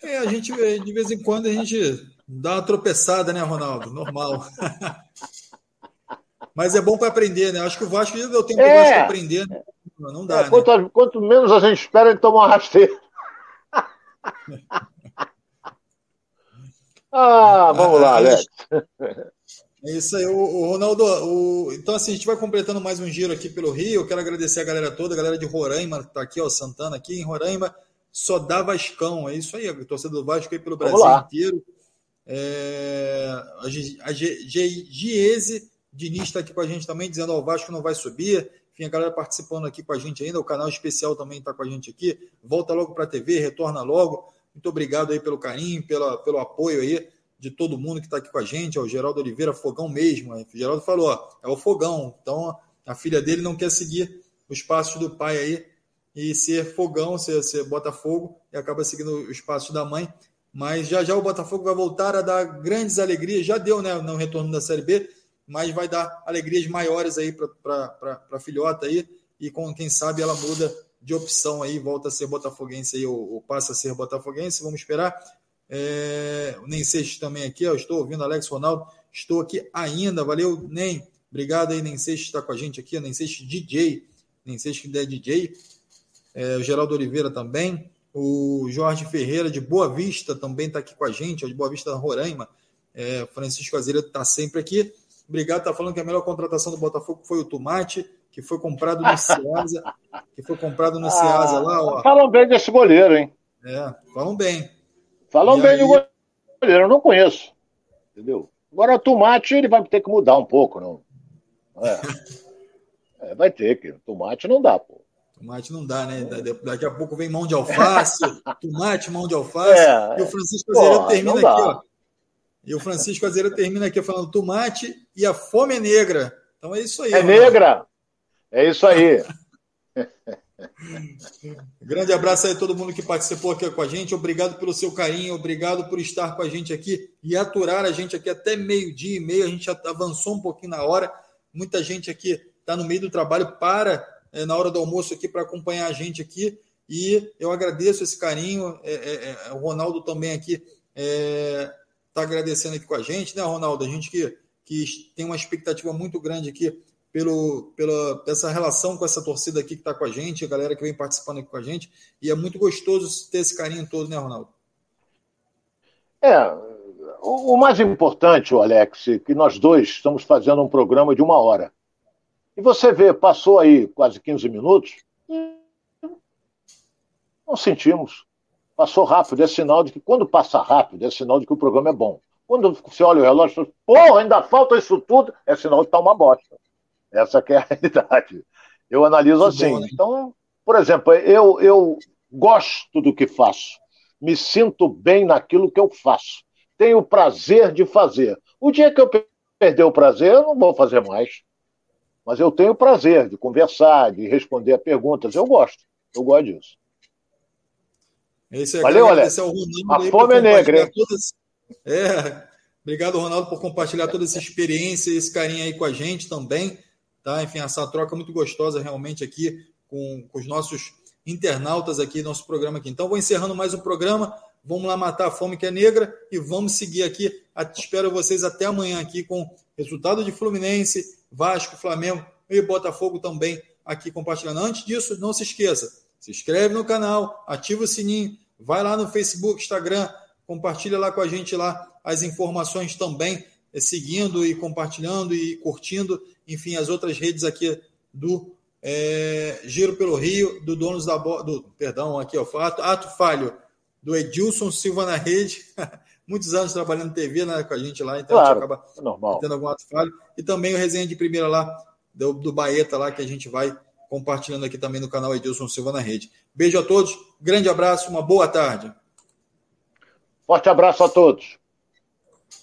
É, a gente, de vez em quando, a gente dá uma tropeçada, né, Ronaldo? Normal. Mas é bom para aprender, né? Acho que o Vasco já deu tempo é. Vasco aprender. Né? Não dá. É, quanto, né? quanto, menos a gente espera, ele toma uma rasteira. ah, vamos lá, Alex. É isso aí, o, o Ronaldo. O, então, assim, a gente vai completando mais um giro aqui pelo Rio. Eu quero agradecer a galera toda, a galera de Roraima, tá aqui, ó, Santana aqui em Roraima. Só dá Vascão, é isso aí, a torcida do Vasco aí pelo Brasil inteiro. É, a, a Giese Diniz está aqui com a gente também, dizendo: ó, o Vasco não vai subir. Enfim, a galera participando aqui com a gente ainda. O canal especial também está com a gente aqui. Volta logo para a TV, retorna logo. Muito obrigado aí pelo carinho, pela, pelo apoio aí de todo mundo que está aqui com a gente, o Geraldo Oliveira, fogão mesmo. O Geraldo falou, ó, é o fogão. Então, a filha dele não quer seguir os passos do pai aí e ser fogão, ser, ser Botafogo, e acaba seguindo os passos da mãe. Mas já já o Botafogo vai voltar a dar grandes alegrias. Já deu, né, no retorno da Série B, mas vai dar alegrias maiores aí para a filhota aí. E com quem sabe ela muda de opção aí, volta a ser botafoguense aí, ou, ou passa a ser botafoguense. Vamos esperar. É, o Nem Seixas também aqui, ó, estou ouvindo Alex Ronaldo, estou aqui ainda, valeu, Nem. Obrigado aí, Nem Seixas, está com a gente aqui, Nem Seixas DJ, Nem Seixas que é DJ. É, o Geraldo Oliveira também. O Jorge Ferreira, de Boa Vista, também está aqui com a gente, ó, de Boa Vista Roraima. É, Francisco Azeira está sempre aqui. Obrigado, está falando que a melhor contratação do Botafogo foi o Tomate, que foi comprado no Ceasa, que foi comprado no Ceasa lá, ó. Falam bem desse goleiro, hein? É, falam bem. Falam bem aí... do goleiro, eu não conheço. Entendeu? Agora o tomate ele vai ter que mudar um pouco, não? É. é vai ter que. Tomate não dá, pô. Tomate não dá, né? Daqui a pouco vem mão de alface, tomate, mão de alface. É. E o Francisco Azeredo termina aqui, ó. E o Francisco Azeredo termina aqui falando tomate e a fome é negra. Então é isso aí. É mano. negra. É isso aí. Grande abraço aí a todo mundo que participou aqui com a gente. Obrigado pelo seu carinho, obrigado por estar com a gente aqui e aturar a gente aqui até meio-dia e meio. A gente avançou um pouquinho na hora. Muita gente aqui está no meio do trabalho para é, na hora do almoço aqui para acompanhar a gente aqui. E eu agradeço esse carinho. É, é, é o Ronaldo também aqui está agradecendo aqui com a gente, né, Ronaldo? A gente que, que tem uma expectativa muito grande aqui pelo, pela essa relação com essa torcida aqui que está com a gente, a galera que vem participando aqui com a gente. E é muito gostoso ter esse carinho todo, né, Ronaldo? É, o, o mais importante, o Alex, que nós dois estamos fazendo um programa de uma hora. E você vê, passou aí quase 15 minutos, não sentimos. Passou rápido, é sinal de que quando passa rápido, é sinal de que o programa é bom. Quando você olha o relógio, porra, ainda falta isso tudo, é sinal de que está uma bosta. Essa é a realidade. Eu analiso assim. Bom, né? Então, por exemplo, eu, eu gosto do que faço, me sinto bem naquilo que eu faço, tenho prazer de fazer. O dia que eu perder o prazer, eu não vou fazer mais. Mas eu tenho prazer de conversar, de responder a perguntas. Eu gosto. Eu gosto disso. Esse é Valeu, Alex. A fome é negra? Todas... É. Obrigado, Ronaldo, por compartilhar toda essa experiência esse carinho aí com a gente também. Tá? Enfim, essa troca muito gostosa realmente aqui com, com os nossos internautas aqui, nosso programa aqui. Então, vou encerrando mais um programa. Vamos lá matar a fome que é negra e vamos seguir aqui. Espero vocês até amanhã aqui com resultado de Fluminense, Vasco, Flamengo e Botafogo também aqui compartilhando. Antes disso, não se esqueça, se inscreve no canal, ativa o sininho, vai lá no Facebook, Instagram, compartilha lá com a gente lá as informações também, seguindo e compartilhando e curtindo, enfim, as outras redes aqui do é, Giro pelo Rio, do Donos da Bola, do, perdão, aqui, ó, ato, ato falho, do Edilson Silva na rede, muitos anos trabalhando TV né, com a gente lá, então claro, a gente acaba é normal. tendo algum ato falho, e também o resenha de primeira lá, do, do Baeta lá, que a gente vai compartilhando aqui também no canal Edilson Silva na rede. Beijo a todos, grande abraço, uma boa tarde. Forte abraço a todos.